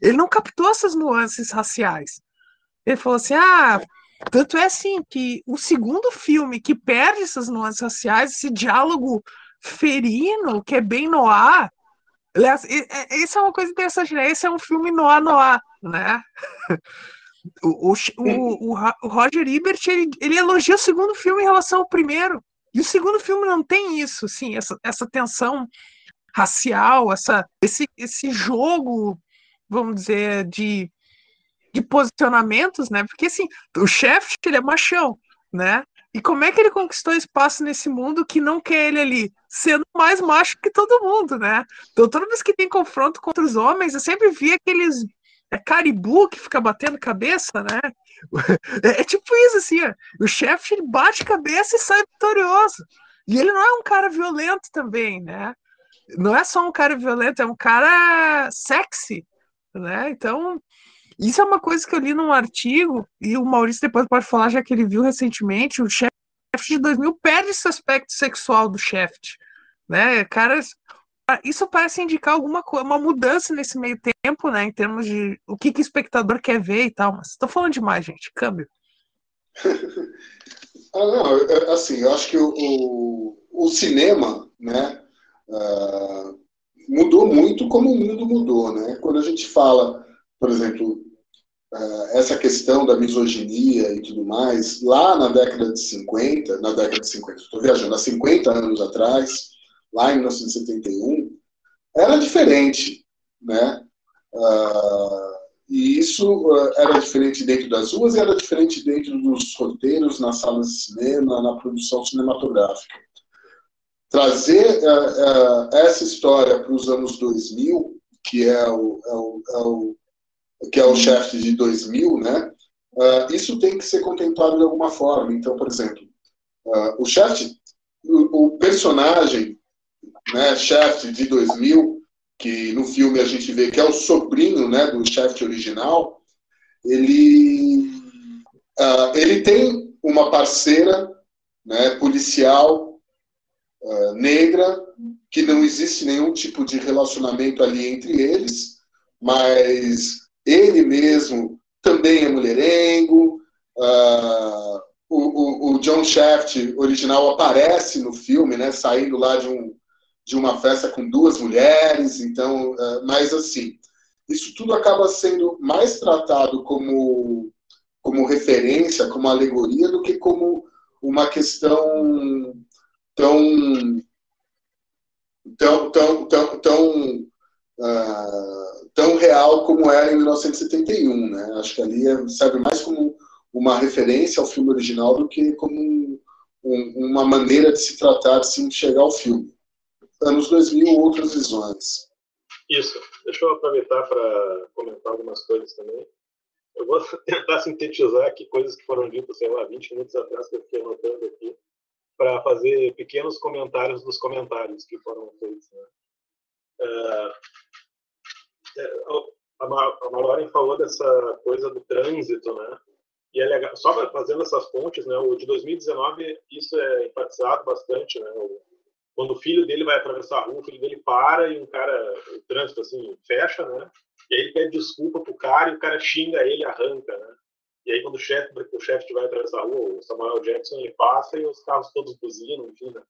ele não captou essas nuances raciais. Ele falou assim, ah, tanto é assim que o segundo filme que perde essas nuances raciais, esse diálogo ferino, que é bem noir. Aliás, isso é uma coisa interessante, né? Esse é um filme noir noir, né? *laughs* O, o, o, o, Roger Ebert ele, ele elogia o segundo filme em relação ao primeiro. E o segundo filme não tem isso, assim, essa, essa tensão racial, essa, esse, esse jogo, vamos dizer, de de posicionamentos, né? Porque assim, o chefe ele é machão, né? E como é que ele conquistou espaço nesse mundo que não quer ele ali? Sendo mais macho que todo mundo, né? Então, toda vez que tem confronto contra os homens, eu sempre vi aqueles é, caribu que fica batendo cabeça, né? *laughs* É, é tipo isso, assim, ó. o chefe ele bate cabeça e sai vitorioso. E ele não é um cara violento também, né? Não é só um cara violento, é um cara sexy, né? Então, isso é uma coisa que eu li num artigo, e o Maurício depois pode falar, já que ele viu recentemente, o chefe de 2000 perde esse aspecto sexual do Shaft, né? Caras, isso parece indicar alguma uma mudança nesse meio tempo, né? Em termos de o que, que o espectador quer ver e tal. Mas estou falando demais, gente. Câmbio. *laughs* ah, não, assim, eu acho que o, o, cinema, né? Uh, mudou muito como o mundo mudou, né? Quando a gente fala por exemplo, é, essa questão da misoginia e tudo mais, lá na década de 50, na década de 50, estou viajando, há 50 anos atrás, lá em 1971, era diferente, né? Uh, e isso uh, era diferente dentro das ruas e era diferente dentro dos roteiros, nas salas de cinema, na produção cinematográfica. Trazer uh, essa história para os anos 2000, que é o, é o, é o que é o chefe de 2000, né? Isso tem que ser contemplado de alguma forma. Então, por exemplo, o chefe, o, o, personagem, né, chefe de 2000, que no filme a gente vê que é o sobrinho, né, do chefe original, ele uh, ele tem uma parceira, né, policial negra que não existe nenhum tipo de relacionamento ali entre eles, mas ele mesmo também é mulherengo. Uh, o, o, o, John Shaft original aparece no filme, né, saindo lá de, um, de uma festa com duas mulheres. Então, uh, mas assim, isso tudo acaba sendo mais tratado como, como referência, como alegoria, do que como uma questão tão tão tão tão, tão uh, tão real como era em 1971, né? Acho que ali é, serve mais como uma referência ao filme original do que como um, um, uma maneira de se tratar, de se chegar ao filme. Anos 2000, outras visões. Isso. Deixa eu aproveitar para comentar algumas coisas também. Eu vou *laughs* tentar sintetizar aqui coisas que foram ditas, sei lá, 20 minutos atrás que eu fiquei anotando aqui, para fazer pequenos comentários dos comentários que foram feitos. Né? Uh, a Maureen falou dessa coisa do trânsito, né? E é legal, só fazendo essas pontes, né? O de 2019, isso é enfatizado bastante, né? O, quando o filho dele vai atravessar a rua, o filho dele para e um cara, o trânsito assim, fecha, né? E aí ele pede desculpa pro cara e o cara xinga ele, arranca, né? E aí quando o chefe o chefe vai atravessar a rua, o Samuel Jackson ele passa e os carros todos buzinam, enfim, né?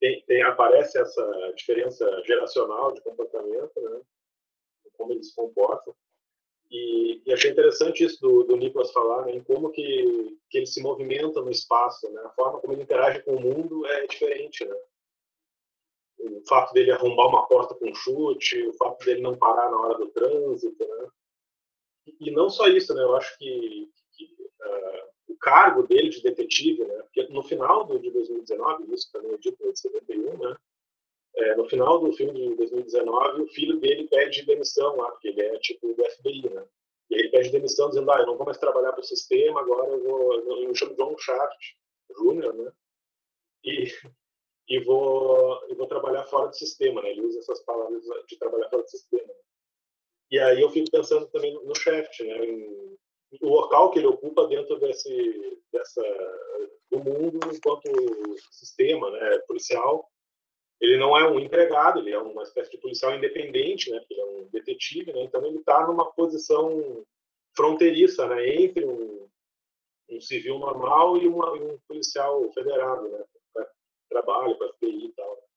tem, tem, aparece essa diferença geracional de comportamento, né? Como eles se comportam. E, e, achei interessante isso do, do Nicolas falar, né, em como que, que ele se movimenta no espaço, né, a forma como ele interage com o mundo é diferente, né. O fato dele arrombar uma porta com chute, o fato dele não parar na hora do trânsito, né. E não só isso, né, eu acho que, que uh, o cargo dele de detetive, né, porque no final do, de 2019, isso também é dito em 71, né, é, no final do filme de 2019, o filho dele pede demissão lá, porque ele é tipo do FBI, né? E ele pede demissão dizendo, ah, eu não vou mais trabalhar para o sistema, agora eu vou, eu me chamo John Shaft Jr., né? E, e, vou, e vou trabalhar fora do sistema, né? Ele usa essas palavras de trabalhar fora do sistema. E aí eu fico pensando também no Shaft, né? Em, o local que ele ocupa dentro desse, dessa, do mundo enquanto sistema né, policial ele não é um empregado, ele é uma espécie de policial independente, né? Ele é um detetive, né? Então ele está numa posição fronteiriça, né? Entre um, um civil normal e uma, um policial federado, né? Trabalho, para FBI e tal.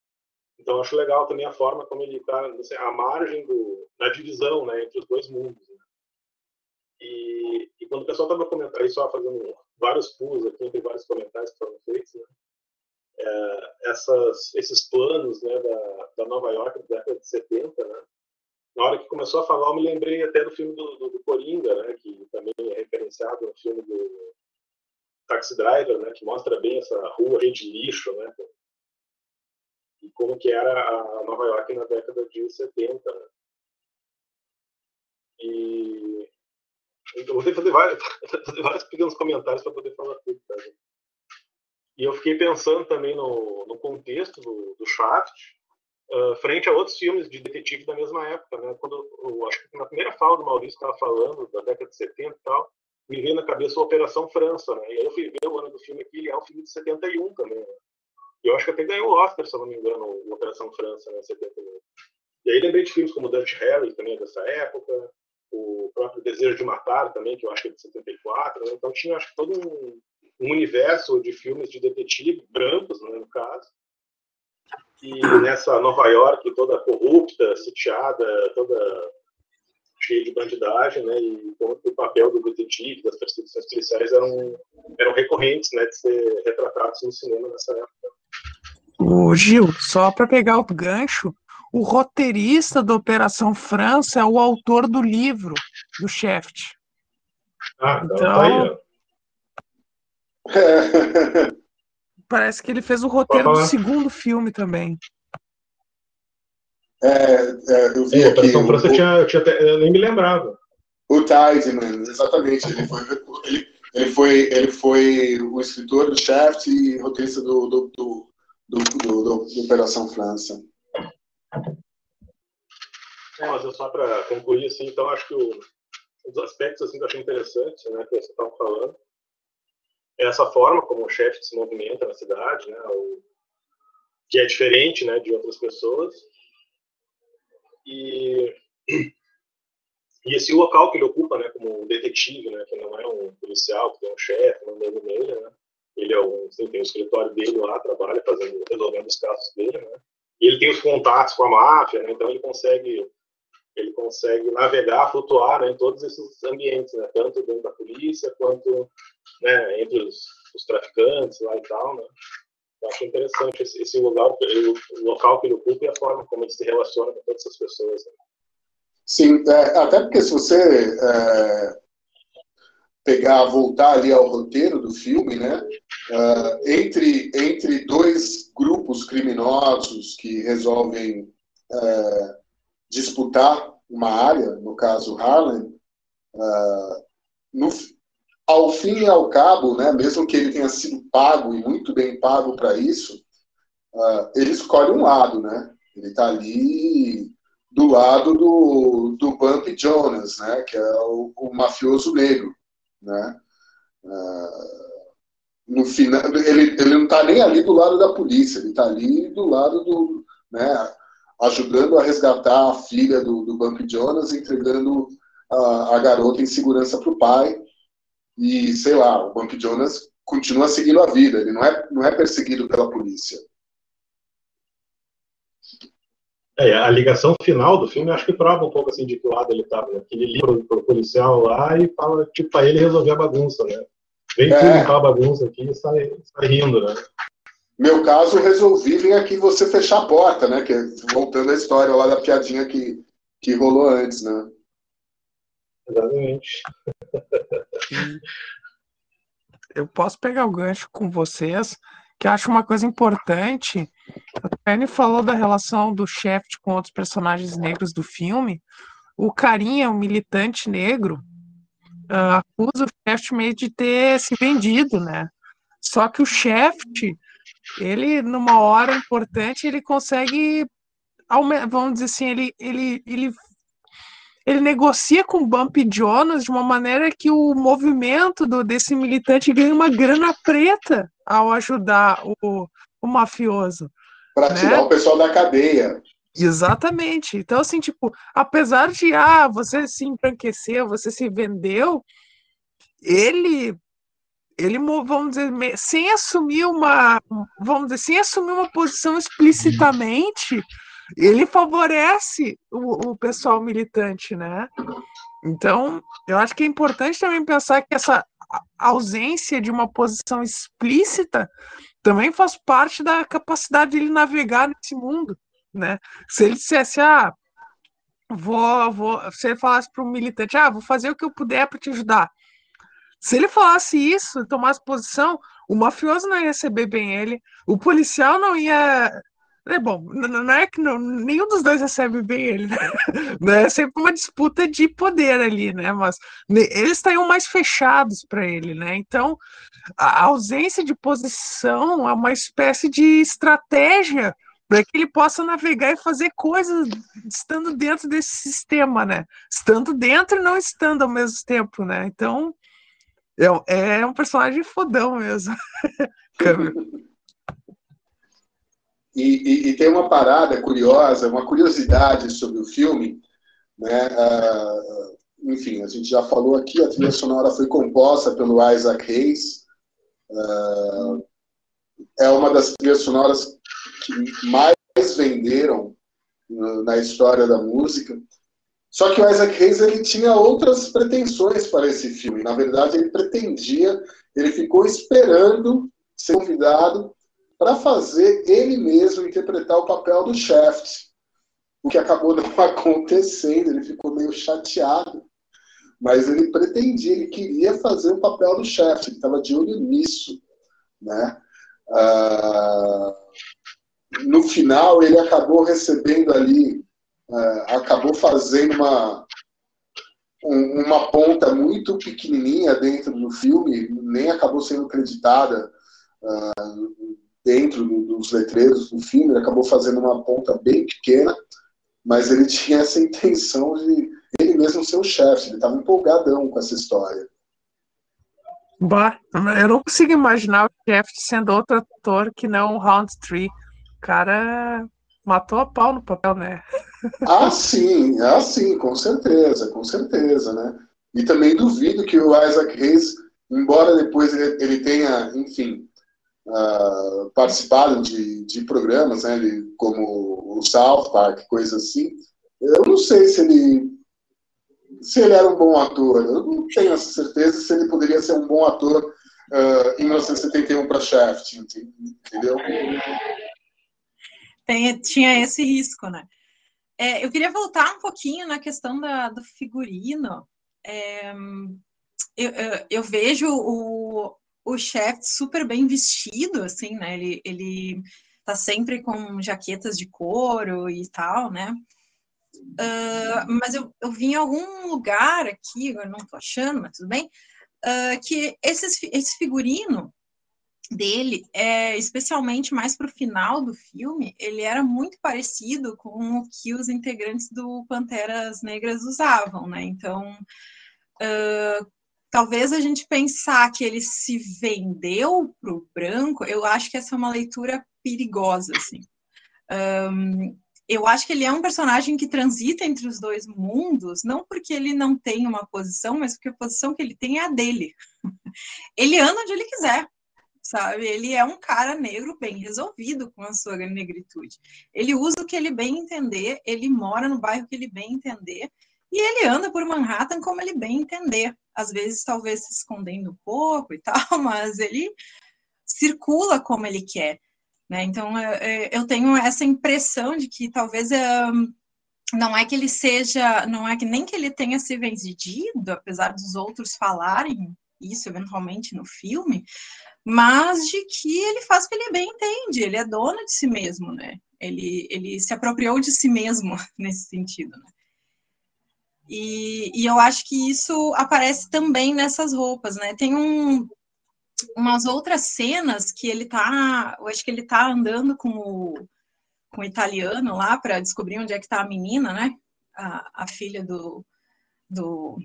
Então acho legal também a forma como ele está assim, à margem do, da divisão, né? Entre os dois mundos. Né? E, e, quando o pessoal estava comentando, aí só fazendo vários pulls aqui entre vários comentários que foram feitos, né? é, essas, esses planos né, da, da Nova York da década de 70, né? Na hora que começou a falar, eu me lembrei até do filme do, do, do Coringa, né, que também é referenciado no filme do Taxi Driver, né, que mostra bem essa rua cheia de lixo, né, e como que era a Nova York na década de 70, né. E eu vou ter que fazer vários, *laughs* vários pequenos comentários para poder falar tudo. Tá? E eu fiquei pensando também no, no contexto do, do Shaft, uh, frente a outros filmes de detetive da mesma época. Né? Quando eu, acho que na primeira fala do Maurício estava falando, da década de 70 e tal, me veio na cabeça a Operação França. Né? E aí eu fui ver o ano do filme aqui, ele é um filme de 71 também. Né? Eu acho que até ganhou o Oscar, se eu não me engano, o Operação França, né, 71. E aí lembrei de filmes como Dutch Harry, também dessa época, o próprio Desejo de Matar, também, que eu acho que é de 74. Né? Então tinha, acho que, todo um, um universo de filmes de detetive, brancos, né, no caso, e nessa Nova York toda corrupta, sitiada, toda cheia de bandidagem, né, e o papel do detetive, das perseguições policiais eram, eram recorrentes, né, de ser retratados no cinema nessa época. O Gil, só para pegar o gancho, o roteirista da Operação França é o autor do livro do Shaft. Ah, então, então tá aí, *laughs* Parece que ele fez o roteiro do segundo filme também. É, é, eu vi é, aqui. Então, o, eu, tinha, eu, tinha, eu nem me lembrava. O Tideman, exatamente. Ele foi, ele, ele, foi, ele foi o escritor do Shaft e roteirista do, do, do, do, do, do, do Operação França. É, mas é só para concluir, assim, então acho que o, os aspectos assim, que eu achei interessantes, né, que você estava falando, essa forma como o chefe se movimenta na cidade, né, o, que é diferente né, de outras pessoas. E, e esse local que ele ocupa né, como um detetive, né, que não é um policial, que é um chefe, não é nele, né, ele é um, assim, tem o escritório dele lá, trabalha fazendo, resolvendo os casos dele, né, e ele tem os contatos com a máfia, né, então ele consegue ele consegue navegar, flutuar né, em todos esses ambientes, né, tanto dentro da polícia quanto né, entre os, os, traficantes lá e tal. Né. Eu acho interessante esse, esse lugar, o local que ele ocupa e a forma como ele se relaciona com todas essas pessoas. Né. Sim, é, até porque se você é, pegar, voltar ali ao roteiro do filme, né, uh, entre, entre dois grupos criminosos que resolvem uh, disputar uma área, no caso Harlem, uh, no, ao fim e ao cabo, né, mesmo que ele tenha sido pago e muito bem pago para isso, uh, ele escolhe um lado, né? Ele está ali do lado do, do Bump Jonas, né, que é o, o mafioso negro, né? Uh, no final, ele, ele não está nem ali do lado da polícia, ele está ali do lado do, né, ajudando a resgatar a filha do, do Bump Jonas, entregando a, a garota em segurança para o pai. E, sei lá, o Bump Jonas continua seguindo a vida, ele não é, não é perseguido pela polícia. É, a ligação final do filme acho que prova um pouco assim de que lado ele estava. Né? Ele liga pro, pro policial lá e fala, tipo, para ele resolver a bagunça, né? Vem é. limpar a bagunça aqui e sai, sai rindo, né? Meu caso, resolvi vir aqui você fechar a porta, né? Que, voltando à história lá da piadinha que, que rolou antes, né? Exatamente. Eu posso pegar o gancho com vocês, que acho uma coisa importante. A Penny falou da relação do Shaft com outros personagens negros do filme. O carinha, o militante negro, uh, acusa o Shaft meio de ter se vendido, né? Só que o Shaft ele, numa hora importante, ele consegue, vamos dizer assim, ele, ele, ele, ele negocia com o Bump Jonas de uma maneira que o movimento do, desse militante ganha uma grana preta ao ajudar o, o mafioso. Para né? tirar o pessoal da cadeia. Exatamente. Então, assim, tipo, apesar de, ah, você se embranqueceu, você se vendeu, ele ele, vamos dizer, sem assumir uma, vamos dizer, sem assumir uma posição explicitamente, ele favorece o, o pessoal militante, né? Então, eu acho que é importante também pensar que essa ausência de uma posição explícita também faz parte da capacidade de ele navegar nesse mundo, né? Se ele dissesse, ah, vou, vou, se ele falasse para um militante, ah, vou fazer o que eu puder para te ajudar, se ele falasse isso, tomasse posição, o mafioso não ia receber bem ele, o policial não ia. É bom, não é que não, nenhum dos dois recebe bem ele, né? *laughs* É sempre uma disputa de poder ali, né? Mas eles estariam mais fechados para ele, né? Então, a ausência de posição é uma espécie de estratégia para que ele possa navegar e fazer coisas estando dentro desse sistema, né? Estando dentro e não estando ao mesmo tempo, né? Então, é, é um personagem fodão mesmo. *laughs* e, e, e, tem uma parada curiosa, uma curiosidade sobre o filme, né? Uh, enfim, a gente já falou aqui, a trilha sonora foi composta pelo Isaac Hayes. Uh, é uma das trilhas sonoras que mais venderam na história da música. Só que o Isaac Hayes ele tinha outras pretensões para esse filme. Na verdade, ele pretendia, ele ficou esperando ser convidado para fazer ele mesmo interpretar o papel do Shaft. O que acabou não *laughs* acontecendo, ele ficou meio chateado. Mas ele pretendia, ele queria fazer o papel do Shaft, ele estava de olho nisso. Né? Ah, no final, ele acabou recebendo ali é, acabou fazendo uma, um, uma ponta muito pequenininha dentro do filme, nem acabou sendo creditada uh, dentro do, dos letreiros do filme, ele acabou fazendo uma ponta bem pequena, mas ele *laughs* tinha essa intenção de ele mesmo ser o chefe, ele estava empolgadão com essa história. Bah, eu não consigo imaginar o chefe sendo outro ator que não o Round Tree. O cara matou a pau no papel, né? Ah, sim, ah, sim, com certeza, com certeza, né? E também duvido que o Isaac Hayes, embora depois ele, ele tenha, enfim, uh, participado de, de programas, né, ele, como o South Park, coisa assim, eu não sei se ele se ele era um bom ator. Eu não tenho essa certeza se ele poderia ser um bom ator uh, em 1971 para Shaft, entendeu? Tem, tinha esse risco, né? É, eu queria voltar um pouquinho na questão da, do figurino. É, eu, eu, eu, vejo o, o chefe super bem vestido, assim, né? Ele, ele tá sempre com jaquetas de couro e tal, né? Uh, mas eu, eu vi em algum lugar aqui, eu não tô achando, mas tudo bem, uh, que esses, esse figurino dele, é, especialmente mais para o final do filme, ele era muito parecido com o que os integrantes do Panteras Negras usavam, né? Então, uh, talvez a gente pensar que ele se vendeu para o branco, eu acho que essa é uma leitura perigosa, assim. Um, eu acho que ele é um personagem que transita entre os dois mundos, não porque ele não tem uma posição, mas porque a posição que ele tem é a dele. *laughs* Ele anda onde ele quiser, sabe? Ele é um cara negro bem resolvido com a sua negritude. Ele usa o que ele bem entender, ele mora no bairro que ele bem entender, e ele anda por Manhattan como ele bem entender. Às vezes, talvez se escondendo um pouco e *laughs* tal, mas ele circula como ele quer. Né? Então, eu tenho essa impressão de que talvez não é que ele seja, não é que nem que ele tenha se vendido, apesar dos outros falarem isso eventualmente no filme, mas de que ele faz o que ele bem entende, ele é dono de si mesmo, né? Ele, ele se apropriou de si mesmo *laughs* nesse sentido, né? E, e eu acho que isso aparece também nessas roupas, né? Tem um, umas outras cenas que ele tá, eu acho que ele tá andando com o, com o italiano lá para descobrir onde é que tá a menina, né? A, a filha do, do,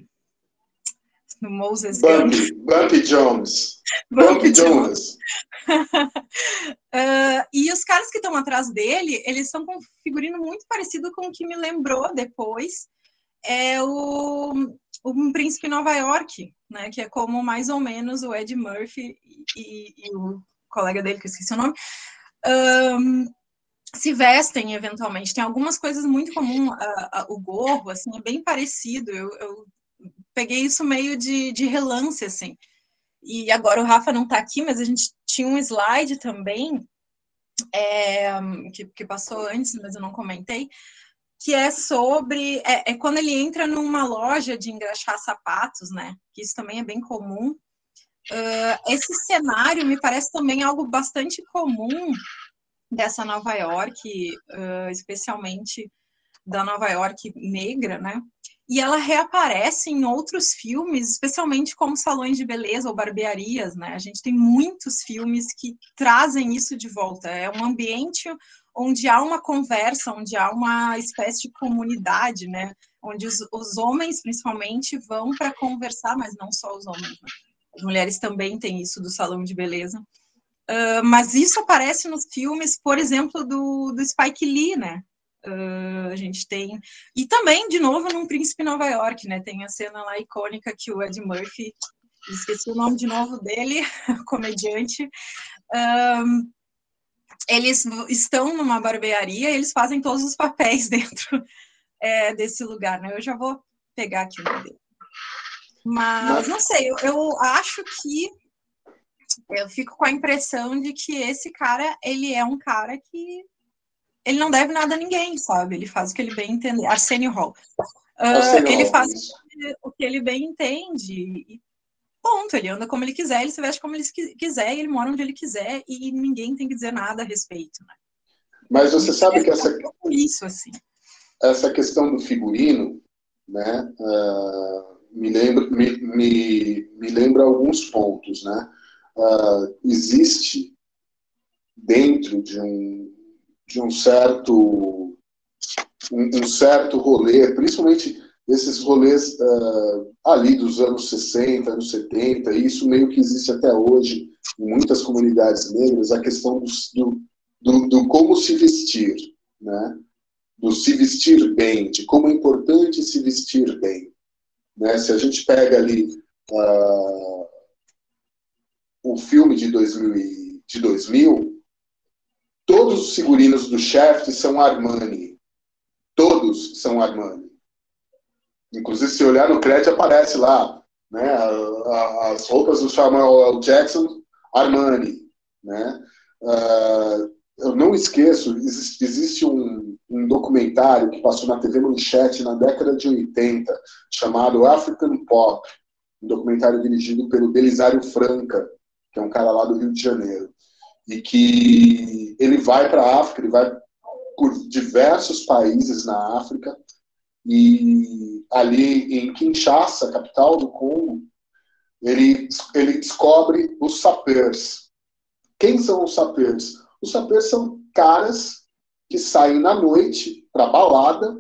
do Moses Bumpy, Bumpy Jones. *laughs* Bumpy, Jones. uh, *laughs* e os caras que estão atrás dele, eles estão com um figurino muito parecido com o que me lembrou depois. É o, o Príncipe Nova York, né? Que é como mais ou menos o Ed Murphy e, e o colega dele, que eu esqueci o nome, um, se vestem eventualmente. Tem algumas coisas muito comuns. o gorro, assim, é bem parecido. Eu, eu peguei isso meio de, de, relance, assim. E agora o Rafa não está aqui, mas a gente tinha um slide também é, que, que passou antes, mas eu não comentei, que é sobre é, é, quando ele entra numa loja de engraxar sapatos, né? Que isso também é bem comum. Uh, esse cenário me parece também algo bastante comum dessa Nova York, uh, especialmente da Nova York negra, né? E ela reaparece em outros filmes, especialmente como salões de beleza ou barbearias, né? A gente tem muitos filmes que trazem isso de volta. É um ambiente onde há uma conversa, onde há uma espécie de comunidade, né? Onde os, os homens, principalmente, vão para conversar, mas não só os homens. Né? As mulheres também têm isso do salão de beleza. Uh, mas isso aparece nos filmes, por exemplo, do, do Spike Lee, né? Uh, a gente tem. E também, de novo, num Príncipe Nova York, né? Tem a cena lá icônica que o Ed Murphy, esqueci o nome de novo dele, *laughs* comediante, eles estão numa barbearia e eles fazem todos os papéis *laughs* dentro é, desse lugar, né? Eu já vou pegar aqui o nome dele. Mas, não sei, eu, eu acho que eu fico com a impressão de que esse cara, ele é um cara que ele não deve nada a ninguém, sabe? Ele faz o que ele bem entende. Arsenio Hall. Uh, ele faz o que ele bem entende. E Ponto, ele anda como ele quiser, ele se veste como ele quiser, ele mora onde ele quiser e ninguém tem que dizer nada a respeito. Né? Mas você sabe que essa, isso, assim. essa questão do figurino né, uh, me, lembra, me, me, me lembra alguns pontos. Né? Uh, existe dentro de um, de um certo um, um certo rolê, principalmente esses rolês uh, ali dos anos 60, anos 70, e isso meio que existe até hoje em muitas comunidades negras, a questão do, do, do como se vestir, né? do se vestir bem, de como é importante se vestir bem. Né? Se a gente pega ali uh, o filme de 2000, de 2000, todos os figurinos do Shaft são Armani. Todos são Armani. Inclusive, se olhar no crédito, aparece lá né, as roupas do Samuel. Jackson, Armani. Né? Uh, eu não esqueço, existe um, um, documentário que passou na TV Manchete na década de 80, chamado African Pop, um documentário dirigido pelo Belisário Franca, que é um cara lá do Rio de Janeiro, e que ele vai para a África, ele vai por diversos países na África, e ali em Kinshasa, capital do Congo, ele, ele descobre os sapers. Quem são os sapers? Os sapers são caras que saem na noite para balada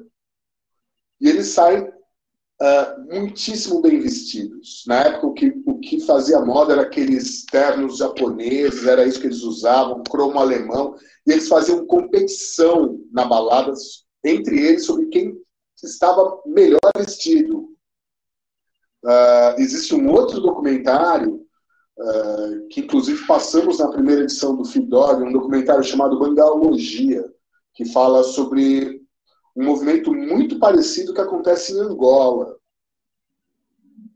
e eles saem uh, muitíssimo bem vestidos. Na época, o que, o que fazia moda era aqueles ternos japoneses, era isso que eles usavam, cromo alemão, e eles faziam competição na balada entre eles sobre quem estava melhor vestido. Uh, existe um outro documentário uh, que, inclusive, passamos na primeira edição do Feed Dog, um documentário chamado Bangalologia, que fala sobre um movimento muito parecido que acontece em Angola.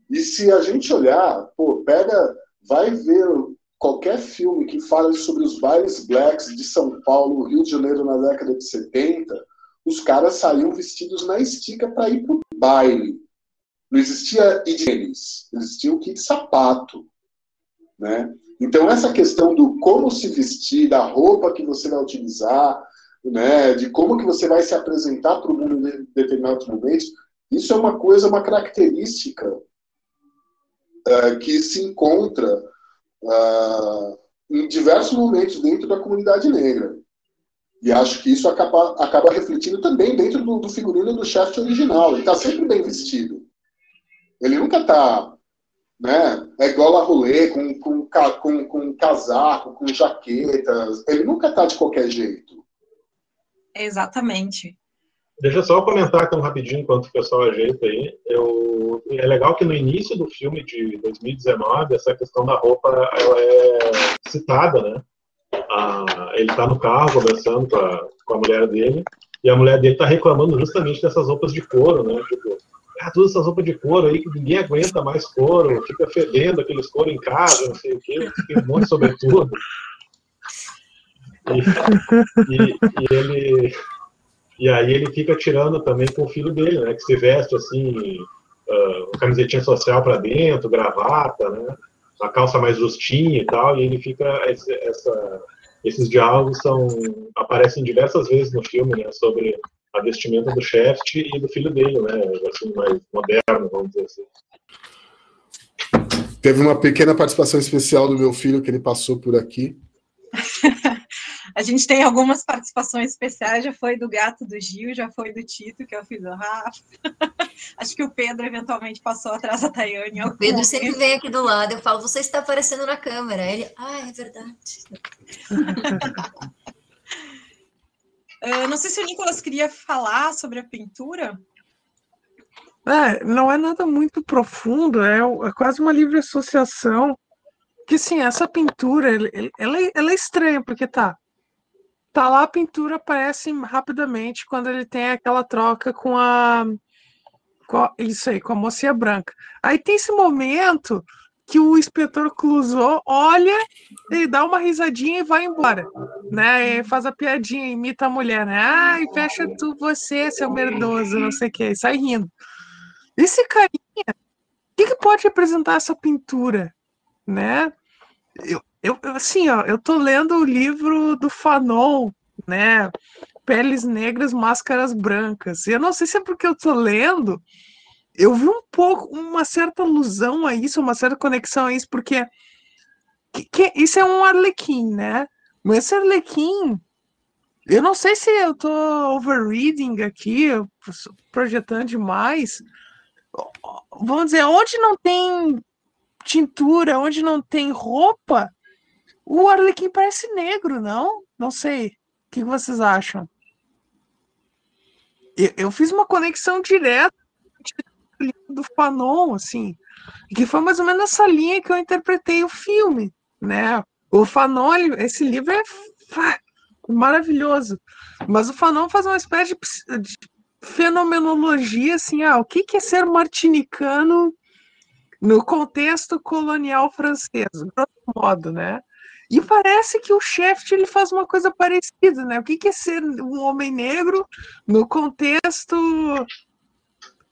E se a gente olhar, pô, pega, vai ver qualquer filme que fale sobre os bailes blacks de São Paulo, Rio de Janeiro na década de 70, os caras saíam vestidos na estica para ir pro baile. Não existia higienes, existia o kit sapato, né? Então essa questão do como se vestir, da roupa que você vai utilizar, né, de como que você vai se apresentar para o mundo em determinados momentos, isso é uma coisa, uma característica uh, que se encontra uh, em diversos momentos dentro da comunidade negra. E acho que isso acaba, acaba refletindo também dentro do, do figurino do chefe original. Ele está sempre bem vestido. Ele nunca está. Né, é igual a rolê, com, com, com, com casaco, com jaquetas. Ele nunca está de qualquer jeito. Exatamente. Deixa eu só comentar tão rapidinho enquanto o pessoal ajeita aí. Eu, é legal que no início do filme de 2019, essa questão da roupa ela é citada, né? Ah, ele está no carro conversando com a, com a mulher dele, e a mulher dele está reclamando justamente dessas roupas de couro, né? Tipo, ah, todas essas roupas de couro aí que ninguém aguenta mais couro, fica fedendo aqueles couro em casa, não sei o quê, tem um monte sobretudo. E, e, e, ele e aí ele fica tirando também com o filho dele, né? Que se veste assim, uh, camisetinha social para dentro, gravata, né? A calça mais justinha e tal, e ele fica essa, esses diálogos são aparecem diversas vezes no filme, né? Sobre a vestimenta do Shaft e do filho dele, né? Assim, mais moderno, vamos dizer assim. Teve uma pequena participação especial do meu filho que ele passou por aqui. *laughs* A gente tem algumas participações especiais, já foi do gato do Gil, já foi do Tito, que é o filho do Rafa. *laughs* Acho que o Pedro eventualmente passou atrás da Tayane. O Pedro sempre vem aqui do lado, eu falo, você está aparecendo na câmera. Ele, ah, é verdade. uh, *laughs* não sei se o Nicolas queria falar sobre a pintura. É, não é nada muito profundo, é, é quase uma livre associação. Que sim, essa pintura, ela, ela é estranha, porque tá, tá lá a pintura aparece rapidamente quando ele tem aquela troca com a, com a, isso aí, com a mocinha branca. Aí tem esse momento que o inspetor Clouseau olha, ele dá uma risadinha e vai embora, né? E faz a piadinha, imita a mulher, né? Ai, fecha tu você, seu merdoso, não sei o que, sai rindo. Esse carinha, o que, que pode representar essa pintura, né? Eu, eu, assim, ó, eu tô lendo o livro do Fanon, né? Peles Negras, Máscaras Brancas. Eu não sei se é porque eu tô lendo, eu vi um pouco, uma certa alusão a isso, uma certa conexão a isso, porque que, que, isso é um arlequim, né? Mas esse arlequim, eu não sei se eu tô overreading aqui, projetando demais. Vamos dizer, onde não tem tintura, onde não tem roupa, o Arlequim parece negro, não? Não sei. O que vocês acham? Eu, eu fiz uma conexão direta do Fanon, assim, que foi mais ou menos essa linha que eu interpretei o filme, né? O Fanon, esse livro é maravilhoso, mas o Fanon faz uma espécie de, de fenomenologia, assim, ah, o que, é ser martinicano no contexto colonial francês, grosso modo, né? E parece que o chefe ele faz uma coisa parecida, né? O que, que é ser um homem negro no contexto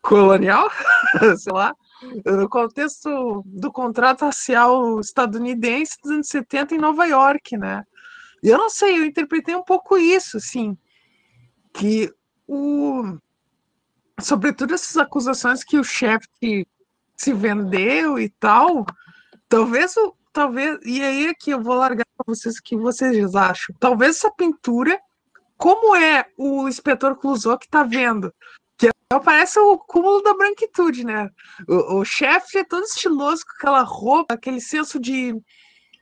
colonial, *laughs* sei lá, no contexto do contrato racial estadunidense dos anos 70 em Nova York, né? E eu não sei, eu interpretei um pouco isso, assim, que o sobretudo essas acusações que o chefe se vendeu e tal, talvez o talvez, e aí aqui eu vou largar para vocês o que vocês acham. Talvez essa pintura, como é o inspetor Clouseau que está vendo Que parece o cúmulo da branquitude, né? O, o chefe é todo estiloso com aquela roupa, aquele senso de,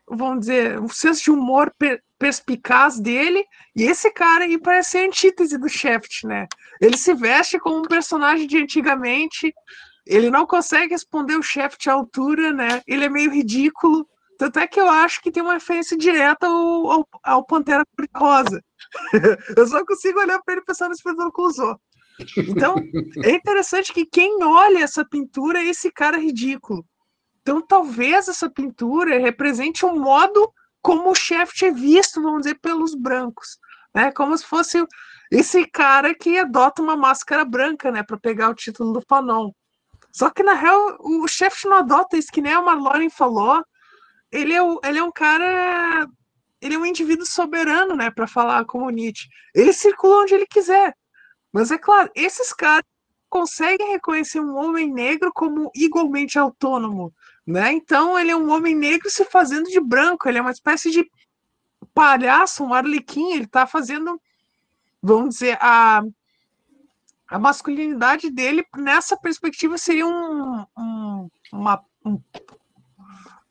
vamos dizer, um senso de humor per, perspicaz dele, e esse cara aí parece a antítese do Shaft, né? Ele se veste como um personagem de antigamente, ele não consegue responder o Shaft à altura, né? Ele é meio ridículo, tanto é que eu acho que tem uma referência direta ao, ao, ao Pantera Rosa. *laughs* eu só consigo olhar para ele pensando no os outros. Então, é interessante que quem olha essa pintura é esse cara ridículo. Então, talvez essa pintura represente um modo como o Shaft é visto, vamos dizer, pelos brancos, né? Como se fosse esse cara que adota uma máscara branca, né, para pegar o título do Fanon. Só que na real o Shaft não adota isso, que nem a Marlene falou ele é, ele é um cara. Ele é um indivíduo soberano, né? Para falar como Nietzsche. Ele circula onde ele quiser. Mas é claro, esses caras conseguem reconhecer um homem negro como igualmente autônomo, né? Então ele é um homem negro se fazendo de branco, ele é uma espécie de palhaço, um arlequim, ele está fazendo, vamos dizer, a, a masculinidade dele nessa perspectiva seria um, um, uma, um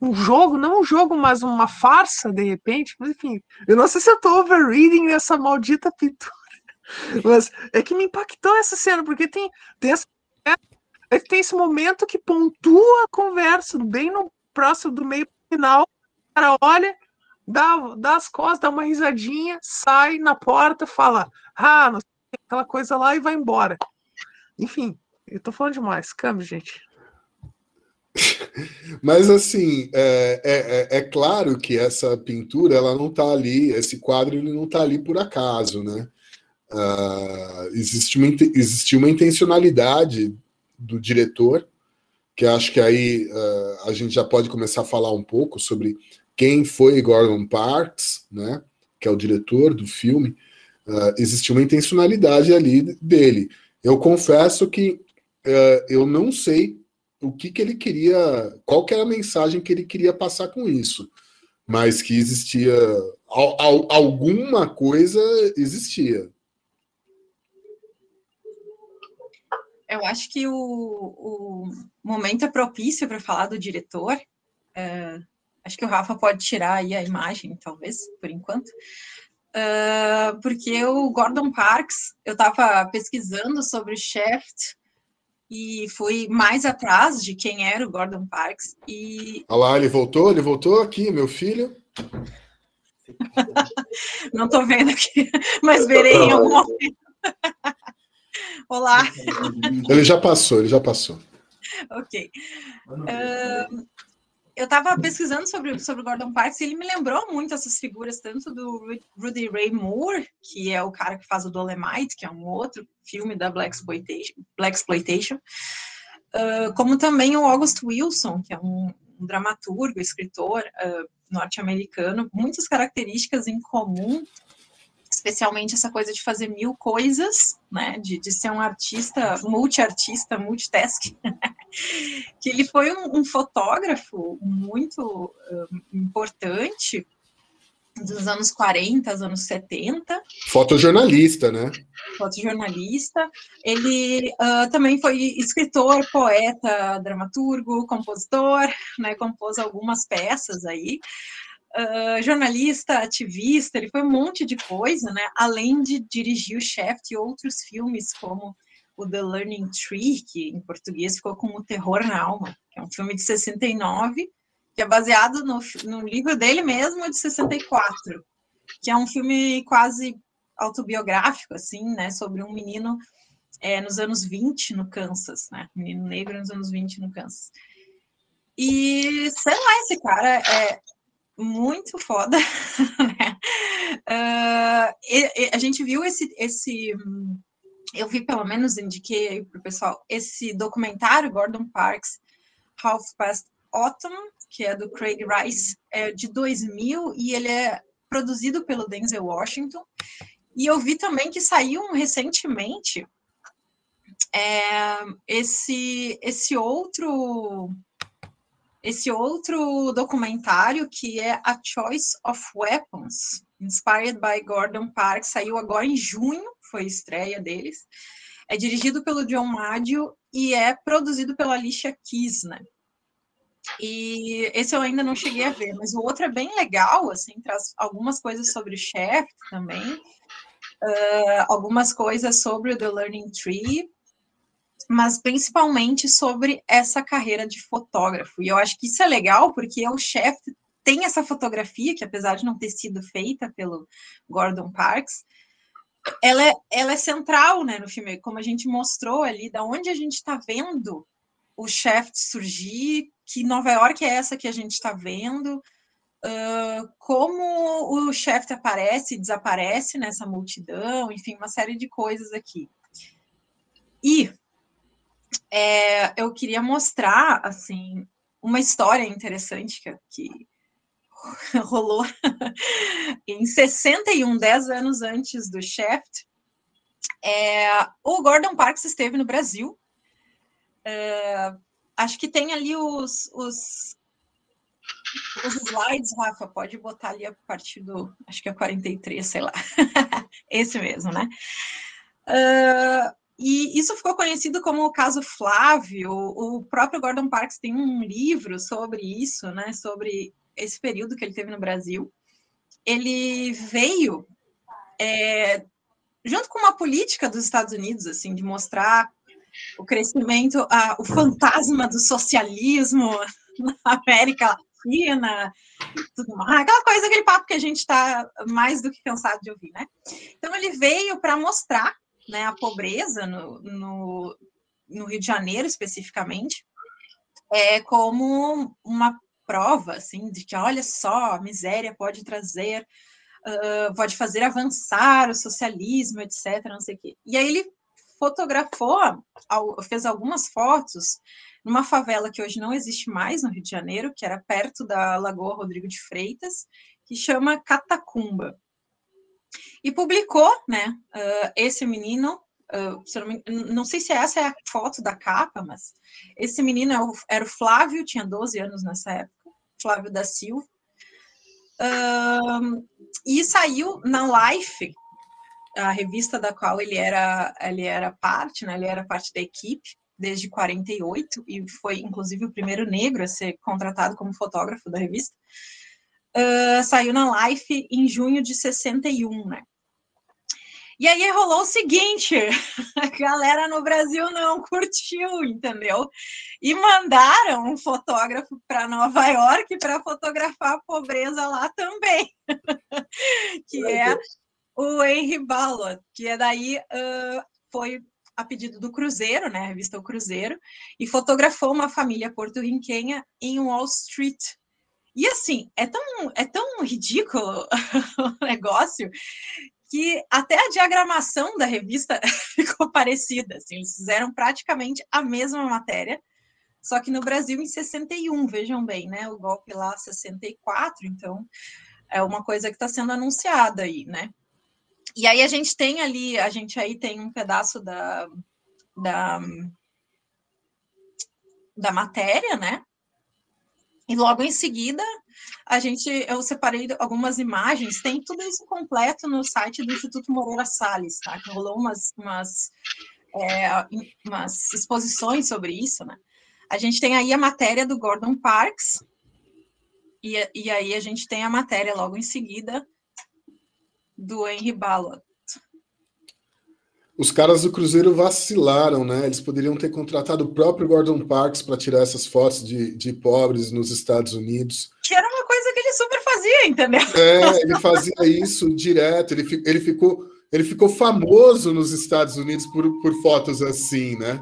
um jogo, não um jogo, mas uma farsa, de repente. Mas, enfim, eu não sei se eu tô overreading nessa maldita pintura. *laughs* Mas é que me impactou essa cena, porque tem, tem, essa, é, tem esse momento que pontua a conversa, bem no próximo do meio final. O cara olha, dá, dá as costas, dá uma risadinha, sai na porta, fala, ah, não sei, aquela coisa lá e vai embora. Enfim, eu tô falando demais. Câmbio, gente. *laughs* Mas assim, é, é, é, é, claro que essa pintura ela não está ali, esse quadro ele não está ali por acaso, né? Uh, existe, uma, existe uma intencionalidade do diretor, que acho que aí uh, a gente já pode começar a falar um pouco sobre quem foi Gordon Parks, né? Que é o diretor do filme. Uh, existe uma intencionalidade ali dele. Eu confesso que eu não sei o que, que ele queria, qual que era a mensagem que ele queria passar com isso, mas que existia al, al, alguma coisa existia. Eu acho que o, o momento é propício para falar do diretor. É, acho que o Rafa pode tirar aí a imagem, talvez, por enquanto. Uh, porque o Gordon Parks, eu estava pesquisando sobre o Shaft e fui mais atrás de quem era o Gordon Parks. E... Olha lá, ele voltou, ele voltou aqui, meu filho. *laughs* Não estou vendo aqui, mas verei em algum momento. *laughs* Olá. Ele já passou, ele já passou. Ok. Uh, eu estava pesquisando sobre, sobre Gordon Parks e ele me lembrou muito essas figuras, tanto do Rudy Ray Moore, que é o cara que faz o Dolemite, que é um outro filme da Black Exploitation, Black Exploitation uh, como também o August Wilson, que é um, um dramaturgo, escritor uh, norte-americano, muitas características em comum especialmente essa coisa de fazer mil coisas, né, de, de ser um artista, multi-artista, multitask, *laughs* que ele foi um, um fotógrafo muito uh, importante dos anos 40, anos 70. Fotojornalista, né? Fotojornalista. Ele uh, também foi escritor, poeta, dramaturgo, compositor, né? Compôs algumas peças aí uh, jornalista, ativista, ele foi um monte de coisa, né? Além de dirigir o Shaft e outros filmes como o The Learning Tree, que em português ficou como Terror na Alma, que é um filme de 69, que é baseado no, no livro dele mesmo, de 64, que é um filme quase autobiográfico, assim, né, sobre um menino é, nos anos 20 no Kansas, né, menino negro nos anos 20 no Kansas. E, sei lá, esse cara é, muito foda. *laughs* Né? Uh, e, e a gente viu esse, esse, eu vi pelo menos, indiquei para o pessoal, esse documentário, Gordon Parks, Half Past Autumn, que é do Craig Rice, é de 2000, e ele é produzido pelo Denzel Washington. E eu vi também que saiu recentemente é, esse, esse outro esse outro documentário que é A Choice of Weapons, inspired by Gordon Parks, saiu agora em junho, foi estreia deles. É dirigido pelo John Maggio e é produzido pela Alicia Keys, né? E esse eu ainda não cheguei a ver, mas o outro é bem legal, assim, traz algumas coisas sobre o Shaft também, uh, algumas coisas sobre o The Learning Tree, mas principalmente sobre essa carreira de fotógrafo. E eu acho que isso é legal, porque o Shaft tem essa fotografia, que apesar de não ter sido feita pelo Gordon Parks, ela é, ela é central né, no filme, como a gente mostrou ali, da onde a gente está vendo o Shaft surgir, que Nova York é essa que a gente está vendo, uh, como o Shaft aparece e desaparece nessa multidão, enfim, uma série de coisas aqui. E é, eu queria mostrar, assim, uma história interessante que, que *laughs* rolou *laughs* em 61, 10 anos antes do Shaft. É, o Gordon Parks esteve no Brasil. É, acho que tem ali os, os, os slides, Rafa, pode botar ali a partir do, acho que é 43, sei lá. *laughs* Esse mesmo, né? Uh, e isso ficou conhecido como o caso Flávio. O próprio Gordon Parks tem um livro sobre isso, né? Sobre esse período que ele teve no Brasil. Ele veio é, junto com uma política dos Estados Unidos, assim, de mostrar o crescimento, a, o fantasma do socialismo *laughs* na América Latina, tudo mais, aquela coisa, aquele papo que a gente está mais do que cansado de ouvir, né? Então ele veio para mostrar né, a pobreza no, no, no, Rio de Janeiro, especificamente, é como uma prova, assim, de que, olha só, a miséria pode trazer, uh, pode fazer avançar o socialismo, etc., não sei o quê. E aí ele fotografou, fez algumas fotos numa favela que hoje não existe mais no Rio de Janeiro, que era perto da Lagoa Rodrigo de Freitas, que chama Catacumba e publicou, né, uh, esse menino, uh, não, sei se essa é a foto da capa, mas esse menino é o, era o Flávio, tinha 12 anos nessa época, Flávio da Silva, uh, e saiu na Life, a revista da qual ele era, ele era parte, né, ele era parte da equipe, desde 48, e foi inclusive o primeiro negro a ser contratado como fotógrafo da revista. Uh, saiu na Life em junho de 61, né? E aí rolou o seguinte: *laughs* a galera no Brasil não curtiu, entendeu? E mandaram um fotógrafo para Nova York para fotografar a pobreza lá também, *laughs* que é o Henry Ballot, que é daí uh, foi a pedido do Cruzeiro, né, a revista O Cruzeiro, e fotografou uma família porto-riquenha em Wall Street. E assim, é tão, é tão ridículo *laughs* o negócio que até a diagramação da revista *laughs* ficou parecida. Assim, eles fizeram praticamente a mesma matéria, só que no Brasil em 61, vejam bem, né? O golpe lá 64, então é uma coisa que está sendo anunciada aí, né? E aí a gente tem ali, a gente aí tem um pedaço da, da, da matéria, né? E logo em seguida, a gente, eu separei algumas imagens, tem tudo isso completo no site do Instituto Moreira Salles, tá? Que rolou umas, umas, é, umas exposições sobre isso, né? A gente tem aí a matéria do Gordon Parks, e, e aí a gente tem a matéria logo em seguida do Henry Ballot. Os caras do Cruzeiro vacilaram, né? Eles poderiam ter contratado o próprio Gordon Parks para tirar essas fotos de, de pobres nos Estados Unidos. Que era uma coisa que ele super fazia, entendeu? É, ele fazia isso direto. Ele, ele, ficou, ele ficou famoso nos Estados Unidos por, por fotos assim, né?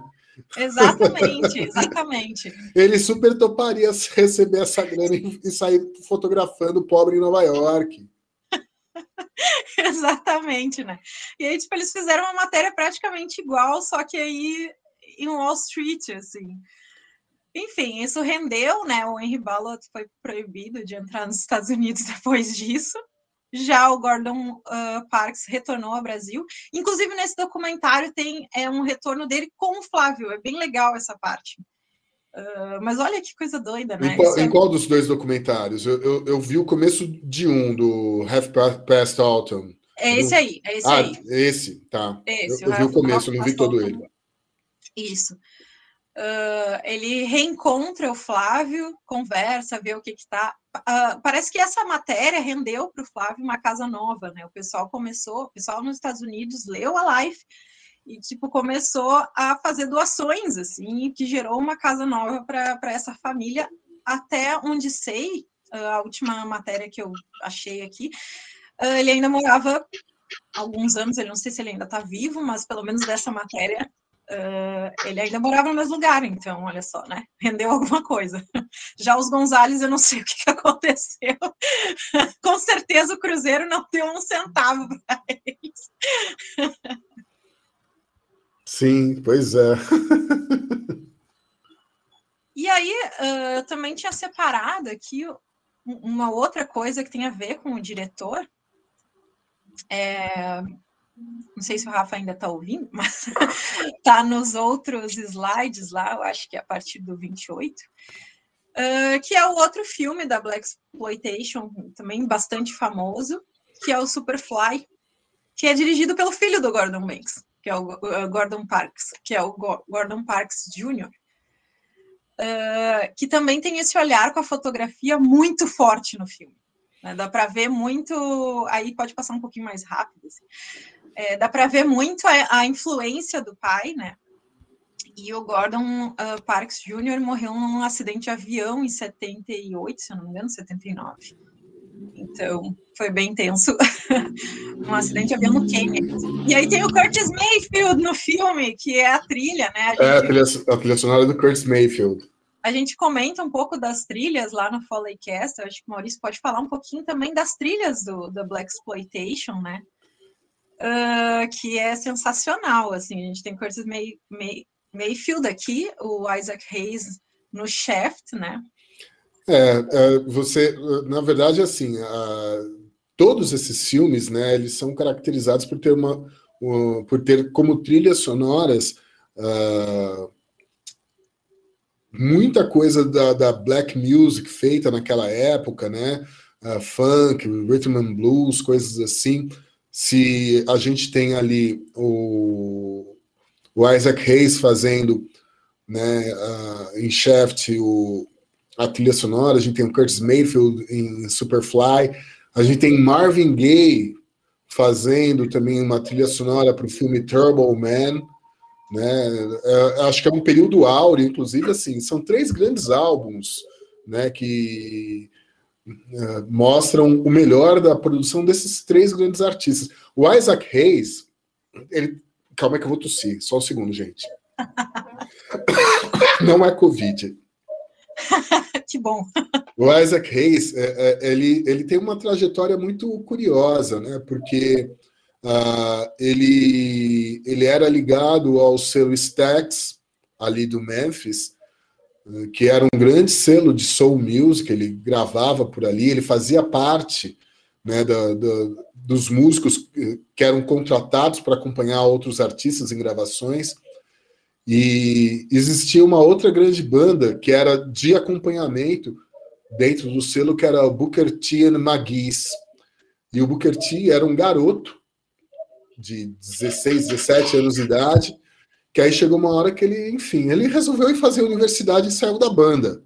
Exatamente, exatamente. *laughs* Ele super toparia receber essa grana e sair fotografando o pobre em Nova York. *laughs* Exatamente, né? E aí, tipo, eles fizeram uma matéria praticamente igual, só que aí em Wall Street, assim. Enfim, isso rendeu, né? O Henry Ballot foi proibido de entrar nos Estados Unidos *laughs* depois disso. Já o Gordon uh, Parks retornou ao Brasil. Inclusive, nesse documentário tem é, um retorno dele com o Flávio. É bem legal essa parte. Uh, mas olha que coisa doida, né? Em qual, em é qual dos dois documentários? Eu, eu, eu, vi o começo de um, do Half Past Autumn. É esse aí, é esse ah, aí. esse, tá. Esse, eu, eu vi o começo, não vi todo ele. Isso. Uh, ele reencontra o Flávio, conversa, vê o que está. Uh, ah, parece que essa matéria rendeu para o Flávio uma casa nova, né? O pessoal começou, o pessoal nos Estados Unidos leu a live e tipo começou a fazer doações, assim, que gerou uma casa nova para essa família. Até onde sei, uh, a última matéria que eu achei aqui, ele ainda morava alguns anos, ele não sei se ele ainda está vivo, mas pelo menos dessa matéria Uh, ele ainda morava no mesmo lugar, então, olha só, né? Rendeu alguma coisa. Já os Gonzales, eu não sei o que, que aconteceu. *laughs* Com certeza o Cruzeiro não deu um centavo para eles. *laughs* Sim, pois é. e aí, eu também tinha separado aqui uma outra coisa que tem a ver com o diretor. É, não sei se o Rafa ainda está ouvindo, *laughs* mas está nos outros slides lá, eu acho que é a partir do 28, uh, que é o outro filme da Black Exploitation, também bastante famoso, que é o Superfly, que é dirigido pelo filho do Gordon Banks, que é o uh, Gordon Parks, que é o Go Gordon Parks Jr., uh, que também tem esse olhar com a fotografia muito forte no filme. Né? Dá para ver muito. Aí pode passar um pouquinho mais rápido. Assim é, dá para ver muito a, a, influência do pai, né? E o Gordon uh, Parks Jr. morreu num acidente de avião em 78, se eu não me engano, 79. Então, foi bem tenso. *laughs* um acidente de avião no Quênia. E aí tem o Curtis Mayfield no filme, que é a trilha, né? A gente... É, a trilha, a trilha sonora do Curtis Mayfield. A gente comenta um pouco das trilhas lá no Foleycast. Eu acho que o Maurício pode falar um pouquinho também das trilhas do, do Black Exploitation, né? uh, que é sensacional. Assim, a gente tem Curtis May, May, Mayfield aqui, o Isaac Hayes no Shaft, né? É, é você, na verdade, assim, todos esses filmes, né, eles são caracterizados por ter uma, uh, por ter como trilhas sonoras uh, muita coisa da, da, black music feita naquela época, né, funk, rhythm and blues, coisas assim. Se a gente tem ali o, o Isaac Hayes fazendo né, uh, em Shaft o, a trilha sonora, a gente tem o Curtis Mayfield em Superfly, a gente tem Marvin Gaye fazendo também uma trilha sonora para o filme Turbo Man, né? É, acho que é um período áureo, inclusive assim, são três grandes álbuns, né, que uh, mostram o melhor da produção desses três grandes artistas. O Isaac Hayes, ele. Calma que eu vou tossir, só um segundo, gente. *laughs* Não é Covid. *laughs* que bom. O Isaac Hayes, é, é, ele, ele tem uma trajetória muito curiosa, né? Porque uh, ele, ele era ligado ao selo Stax, ali do Memphis, que era um grande selo de soul music, ele gravava por ali, ele fazia parte né, da, da, dos músicos que eram contratados para acompanhar outros artistas em gravações. E existia uma outra grande banda que era de acompanhamento dentro do selo, que era Booker T and McGee's. E o Booker T era um garoto de 16, 17 anos de idade, que aí chegou uma hora que ele, enfim, ele resolveu ir fazer universidade e saiu da banda.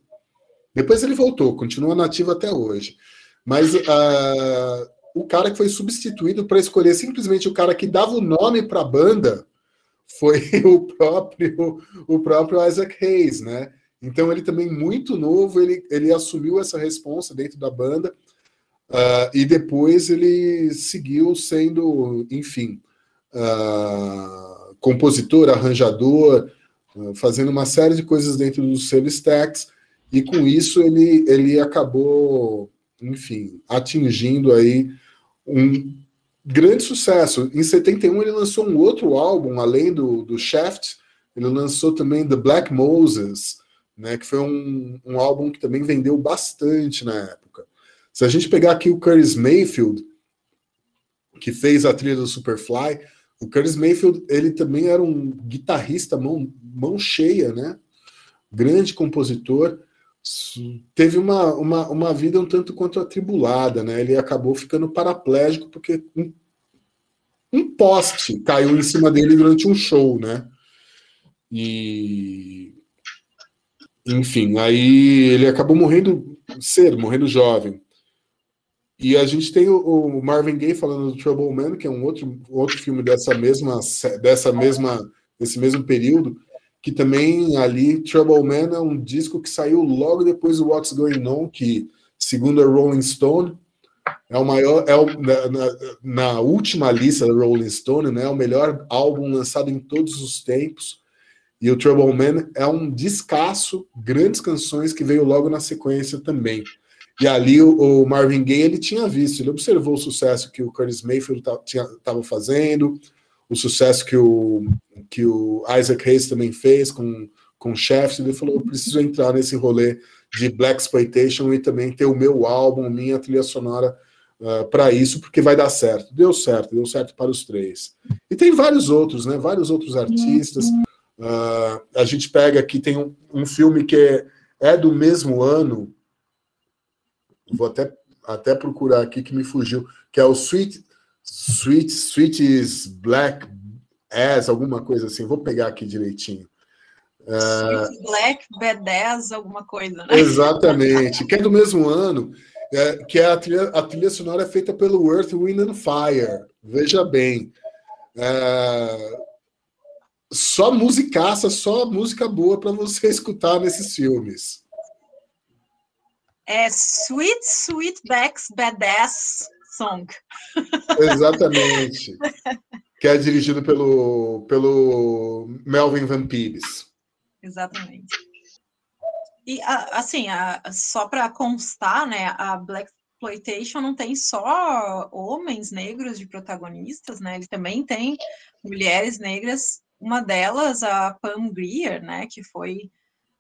Depois ele voltou, continua nativo até hoje. Mas uh, o cara que foi substituído para escolher simplesmente o cara que dava o nome para a banda foi *laughs* o próprio o próprio Isaac Hayes, né? Então ele também muito novo, ele, ele assumiu essa responsa dentro da banda uh, e depois ele seguiu sendo, enfim, uh, compositor, arranjador, ah, fazendo uma série de coisas dentro do selo Stax, e com isso ele, ele acabou, enfim, atingindo aí um grande sucesso. Em 71 ele lançou um outro álbum, além do, do Shaft, ele lançou também The Black Moses, né, que foi um, um álbum que também vendeu bastante na época. Se a gente pegar aqui o Curtis Mayfield, que fez a trilha do Superfly, o Curtis Mayfield, ele também era um guitarrista mão, mão cheia, né? Grande compositor. Teve uma, uma, uma vida um tanto quanto atribulada, né? Ele acabou ficando paraplégico porque um poste caiu em cima dele durante um show, né? E enfim, aí ele acabou morrendo cedo, morrendo jovem. E a gente tem o, Marvin Gaye falando do Trouble Man, que é um outro, outro filme dessa mesma, dessa mesma, desse mesmo período, que também ali Trouble Man é um disco que saiu logo depois do What's Going On, que segundo a Rolling Stone é o maior, é o, na, na, última lista da Rolling Stone, né, é o melhor álbum lançado em todos os tempos. E o Trouble Man é um descasso, grandes canções que veio logo na sequência também. E ali o, Marvin Gaye ele tinha visto, ele observou o sucesso que o Curtis Mayfield estava fazendo, o sucesso que o, que o Isaac Hayes também fez com, com Chefs, ele falou, eu preciso entrar nesse rolê de Black Exploitation e também ter o meu álbum, minha trilha sonora uh, ah, para isso, porque vai dar certo. Deu certo, deu certo para os três. E tem vários outros, né? Vários outros artistas. Uh, a gente pega aqui, tem um, um filme que é, é do mesmo ano, vou até, até procurar aqui que me fugiu, que é o Sweet, Sweet, Sweet is Black As, alguma coisa assim. Vou pegar aqui direitinho. Uh, Black B10, alguma coisa, né? Exatamente, que é do mesmo ano, é, que é a trilha, a trilha sonora é feita pelo Earth, Wind and Fire. Veja bem. É, só musicaça, só música boa para você *laughs* escutar nesses filmes é Sweet Sweetback's Badass Song. Exatamente. que é dirigido pelo, pelo Melvin Van Peebles. Exatamente. E, assim, só para constar, né, a Black Exploitation não tem só homens negros de protagonistas, né, ele também tem mulheres negras, uma delas, a Pam Grier, né, que foi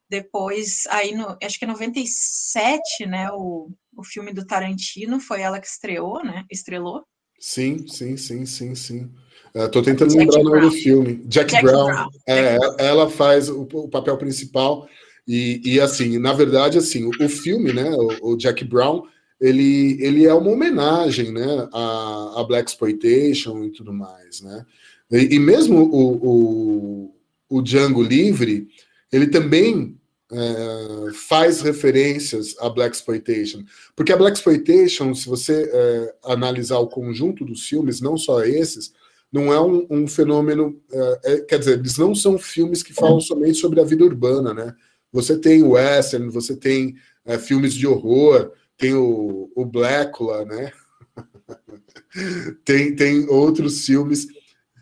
depois, aí no, acho que é 97, né, o, o filme do Tarantino, foi ela que estreou, né, estrelou. Sim, sim, sim, sim, sim. Estou tentando Jack lembrar o nome do filme. Jack, Jack Brown. Brown. É, ela faz o, o, papel principal e, e, assim, na verdade, assim, o, o filme, né, o, o, Jack Brown, ele, ele é uma homenagem, né, a, a Black Exploitation e tudo mais, né. E, e mesmo o, o, o Django Livre, ele também é, faz referências à Black Exploitation. Porque a Black Exploitation, se você é, analisar o conjunto dos filmes, não só esses, não é um, um fenômeno. É, é, quer dizer, eles não são filmes que falam somente sobre a vida urbana, né? Você tem western, você tem é, filmes de horror, tem o, o Blackula, né? *laughs* tem, tem outros filmes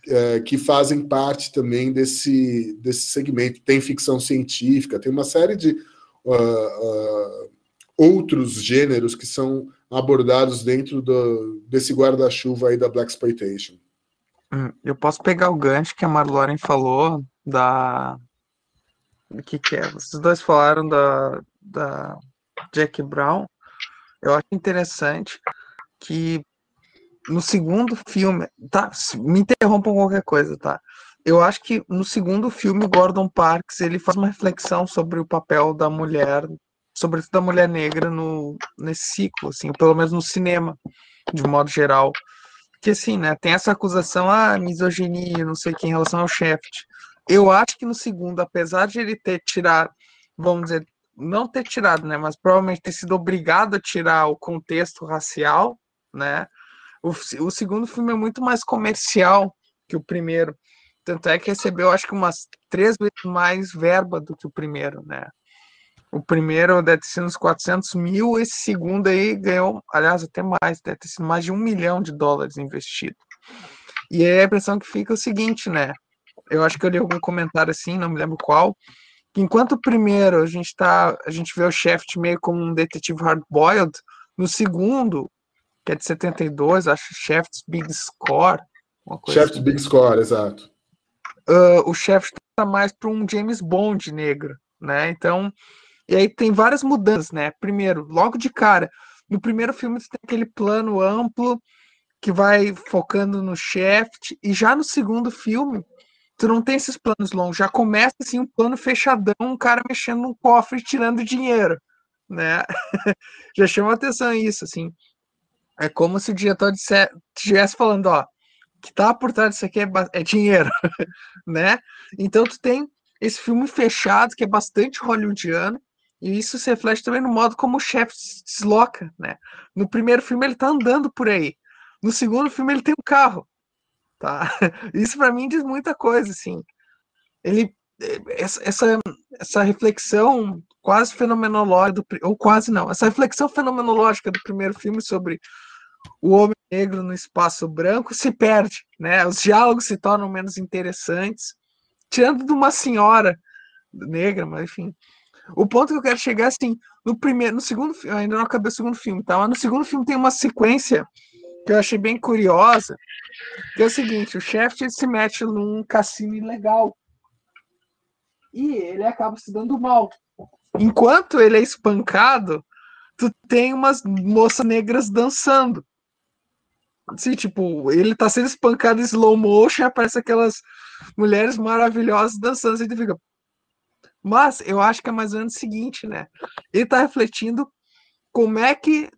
é, que fazem parte também desse, desse segmento. Tem ficção científica, tem uma série de uh, uh, outros gêneros que são abordados dentro do, desse guarda-chuva aí da Black Exploitation. Hum, eu posso pegar o gancho que a Marloren falou da. O que, que é? Vocês dois falaram da, da Jack Brown. Eu acho interessante que no segundo filme, tá? Me interrompam qualquer coisa, tá? Eu acho que no segundo filme, Gordon Parks ele faz uma reflexão sobre o papel da mulher, sobretudo da mulher negra no nesse ciclo, assim, pelo menos no cinema, de modo geral. Que assim, né? Tem essa acusação, ah, misoginia, não sei o que, em relação ao Shaft. Eu acho que no segundo, apesar de ele ter tirado, vamos dizer, não ter tirado, né? Mas provavelmente ter sido obrigado a tirar o contexto racial, né? O, o segundo filme é muito mais comercial que o primeiro. Tanto é que recebeu, acho que umas três vezes mais verba do que o primeiro, né? O primeiro deve ter sido uns 400 mil, esse segundo aí ganhou, aliás, até mais, deve ter sido mais de um milhão de dólares investido. E aí a impressão que fica é o seguinte, né? Eu acho que eu li algum comentário assim, não me lembro qual, que enquanto o primeiro a gente tá, a gente vê o Shaft meio como um detetive hard-boiled, no segundo que é de 72, acho Shaft's Big Score. Shaft's assim. Big Score, exato. Uh, o Shaft tá mais para um James Bond negro, né? Então, e aí tem várias mudanças, né? Primeiro, logo de cara, no primeiro filme você tem aquele plano amplo que vai focando no Shaft, e já no segundo filme tu não tem esses planos longos, já começa assim um plano fechadão, um cara mexendo num cofre e tirando dinheiro, né? *laughs* já chama atenção isso, assim. É como se o diretor estivesse falando, ó, que tá por trás disso aqui é, é dinheiro, *laughs* né? Então tu tem esse filme fechado, que é bastante hollywoodiano, e isso se reflete também no modo como o chefe se desloca, né? No primeiro filme ele tá andando por aí. No segundo filme ele tem um carro, tá? *laughs* Isso para mim diz muita coisa, assim. Ele essa, essa, essa reflexão quase fenomenológica do, ou quase não, essa reflexão fenomenológica do primeiro filme sobre o homem negro no espaço branco se perde, né? Os diálogos se tornam menos interessantes, tirando de uma senhora negra, mas enfim. O ponto que eu quero chegar assim, no primeiro, no segundo ainda não acabei o segundo filme, tá? Mas no segundo filme tem uma sequência que eu achei bem curiosa, que é o seguinte, o chefe se mete num cassino ilegal. E ele acaba se dando mal. Enquanto ele é espancado, tu tem umas moças negras dançando. Assim, tipo, ele tá sendo espancado em slow motion e aparece aquelas mulheres maravilhosas dançando. Assim, tu fica, mas eu acho que é mais ou menos o seguinte, né? Ele está refletindo como é que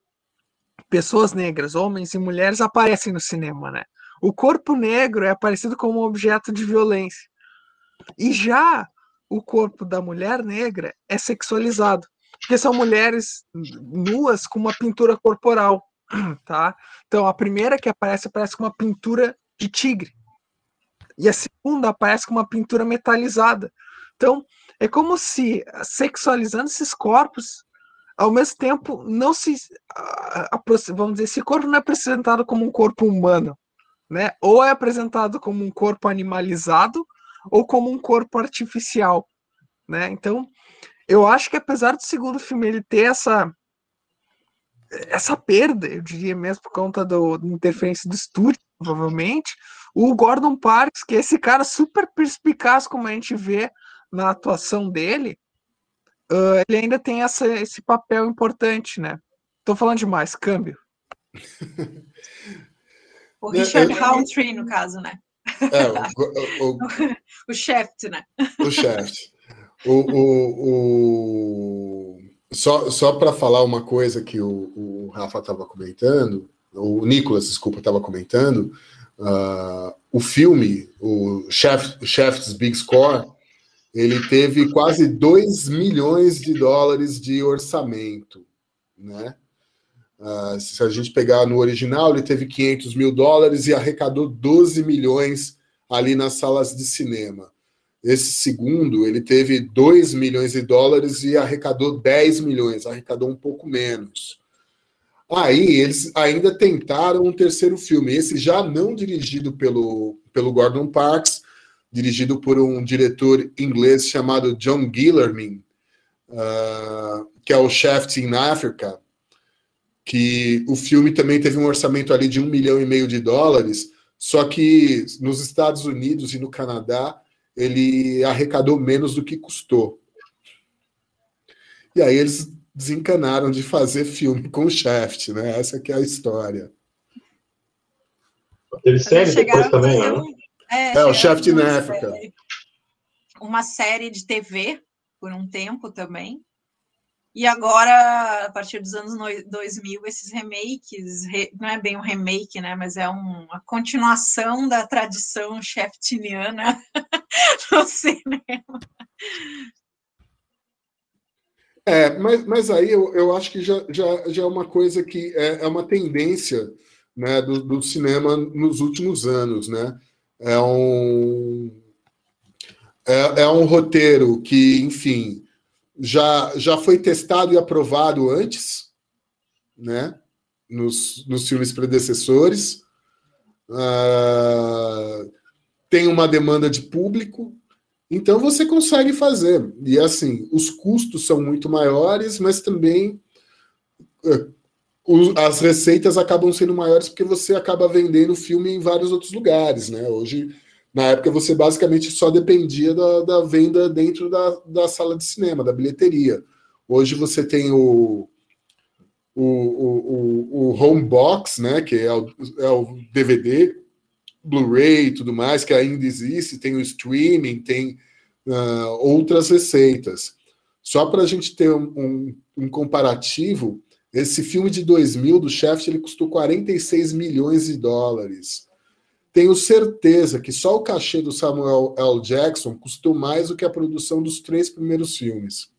pessoas negras, homens e mulheres, aparecem no cinema, né? O corpo negro é aparecido como objeto de violência. E já o corpo da mulher negra é sexualizado, porque são mulheres nuas com uma pintura corporal, *clears throat* tá? Então a primeira que aparece aparece com uma pintura de tigre. E a segunda aparece com uma pintura metalizada. Então, é como se sexualizando esses corpos, ao mesmo tempo, não se. Vamos dizer, esse corpo não é apresentado como um corpo humano, né? Ou é apresentado como um corpo animalizado, ou como um corpo artificial, né? Então, eu acho que apesar do segundo filme ele ter essa essa perda, eu diria mesmo por conta do, da interferência do estúdio, provavelmente, o Gordon Parks, que é esse cara super perspicaz, como a gente vê na atuação dele, uh, ele ainda tem essa, esse papel importante, né? Tô falando demais, câmbio. o Richard Roundtree, no caso, né? É, o, *laughs* o, o, o Shaft, né? O Shaft. O, o, o, só só para falar uma coisa que o, o Rafa estava comentando, o Nicolas, desculpa, estava comentando, uh, o filme, o Shaft, Shaft's Big Score, ele teve quase 2 milhões de dólares de orçamento, né? Uh, se a gente pegar no original, ele teve 500 mil dólares e arrecadou 12 milhões ali nas salas de cinema. Esse segundo, ele teve 2 milhões de dólares e arrecadou 10 milhões, arrecadou um pouco menos. Aí eles ainda tentaram um terceiro filme, esse já não dirigido pelo, pelo Gordon Parks, dirigido por um diretor inglês chamado John Guillermin, uh, que é o Shaft in Africa, que o filme também teve um orçamento ali de um milhão e meio de dólares, só que nos Estados Unidos e no Canadá ele arrecadou menos do que custou. E aí eles desencanaram de fazer filme com o Shaft, né? Essa que é a história. Teve série depois também, né? É, é o Shaft in Africa. Uma série de TV por um tempo também. E agora, a partir dos anos 2000, esses remakes, não é bem um remake, né, mas é uma continuação da tradição shaftiniana *laughs* no cinema. É, mas, mas aí eu, eu acho que já, já, já é uma coisa que é, é uma tendência né, do, do cinema nos últimos anos, né? É um, é, é um roteiro que, enfim, já, já foi testado e aprovado antes, né? Nos, nos filmes predecessores. Uh, tem uma demanda de público, então você consegue fazer. E assim, os custos são muito maiores, mas também uh, as receitas acabam sendo maiores porque você acaba vendendo o filme em vários outros lugares, né? Hoje, na época, você basicamente só dependia da, da venda dentro da, da sala de cinema, da bilheteria. Hoje você tem o, o, o, o home box, né? Que é o, é o DVD, Blu-ray e tudo mais, que ainda existe, tem o streaming, tem uh, outras receitas. Só para a gente ter um, um, um comparativo, esse filme de 2000 do Shaft ele custou 46 milhões de dólares. Tenho certeza que só o cachê do Samuel L. Jackson custou mais do que a produção dos três primeiros filmes.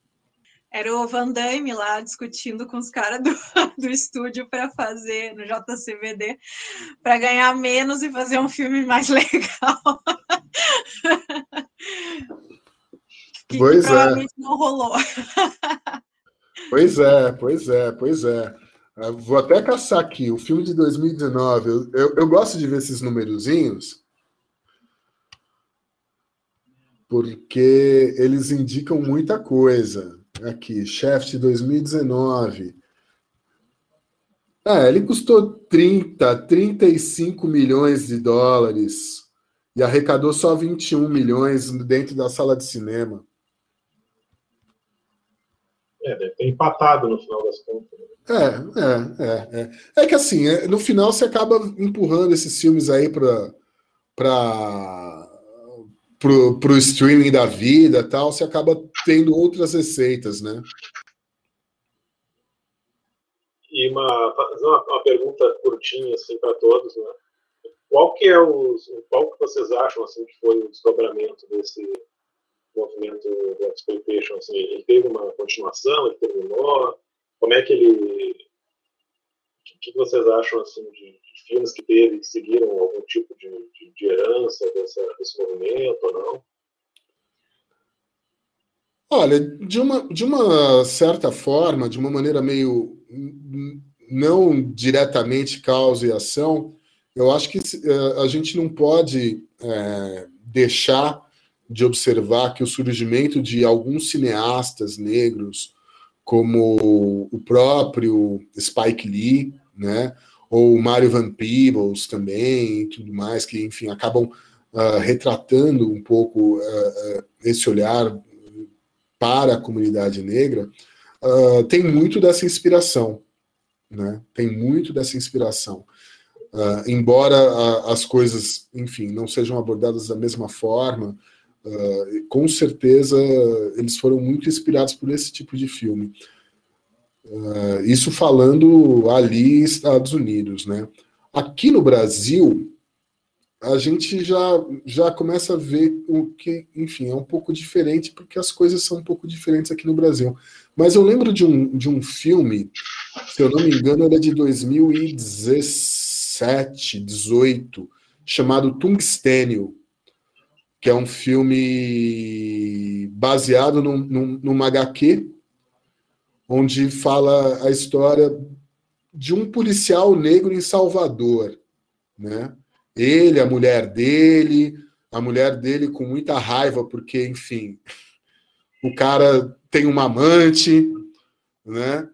Era o Van Damme lá discutindo com os caras do, *laughs* do estúdio para fazer no JCVD para ganhar menos e fazer um filme mais *laughs* legal. que, pois que é. não rolou. *laughs* Pois é, pois é, pois é. Vou até caçar aqui o filme de 2019. Eu, eu, eu gosto de ver esses numerozinhos porque eles indicam muita coisa. Aqui, Shaft 2019. É, ele custou 30, 35 milhões de dólares e arrecadou só 21 milhões dentro da sala de cinema. É, deve ter empatado no final das contas. É, é, é, é. É que assim, é, no final você acaba empurrando esses filmes aí para para pro, pro streaming da vida tal, você acaba tendo outras receitas, né? E uma, uma, uma pergunta curtinha assim para todos, né? Qual que é o qual que vocês acham assim que foi o desdobramento desse movimento do exploitation? Assim, ele teve uma continuação, ele terminou? Como é que ele o que, vocês acham assim de, de, filmes que teve que seguiram algum tipo de, de, de herança dessa, desse movimento ou não? Olha, de uma, de uma certa forma, de uma maneira meio não diretamente causa e ação, eu acho que eh, a gente não pode é, deixar de observar que o surgimento de alguns cineastas negros, como o próprio Spike Lee, né? Ou o Mário Van Peebles também, e tudo mais, que, enfim, acabam uh, retratando um pouco uh, esse olhar para a comunidade negra, uh, tem muito dessa inspiração, né? Tem muito dessa inspiração. Uh, embora as coisas, enfim, não sejam abordadas da mesma forma, uh, com certeza eles foram muito inspirados por esse tipo de filme. Uh, isso falando ali Estados Unidos, né? Aqui no Brasil, a gente já, já começa a ver o que, enfim, é um pouco diferente, porque as coisas são um pouco diferentes aqui no Brasil. Mas eu lembro de um, de um filme, se eu não me engano, era de 2017, 18, chamado Tungstênio, que é um filme baseado num, num, numa HQ onde fala a história de um policial negro em Salvador, né? Ele, a mulher dele, a mulher dele com muita raiva porque, enfim, o cara tem uma amante, né?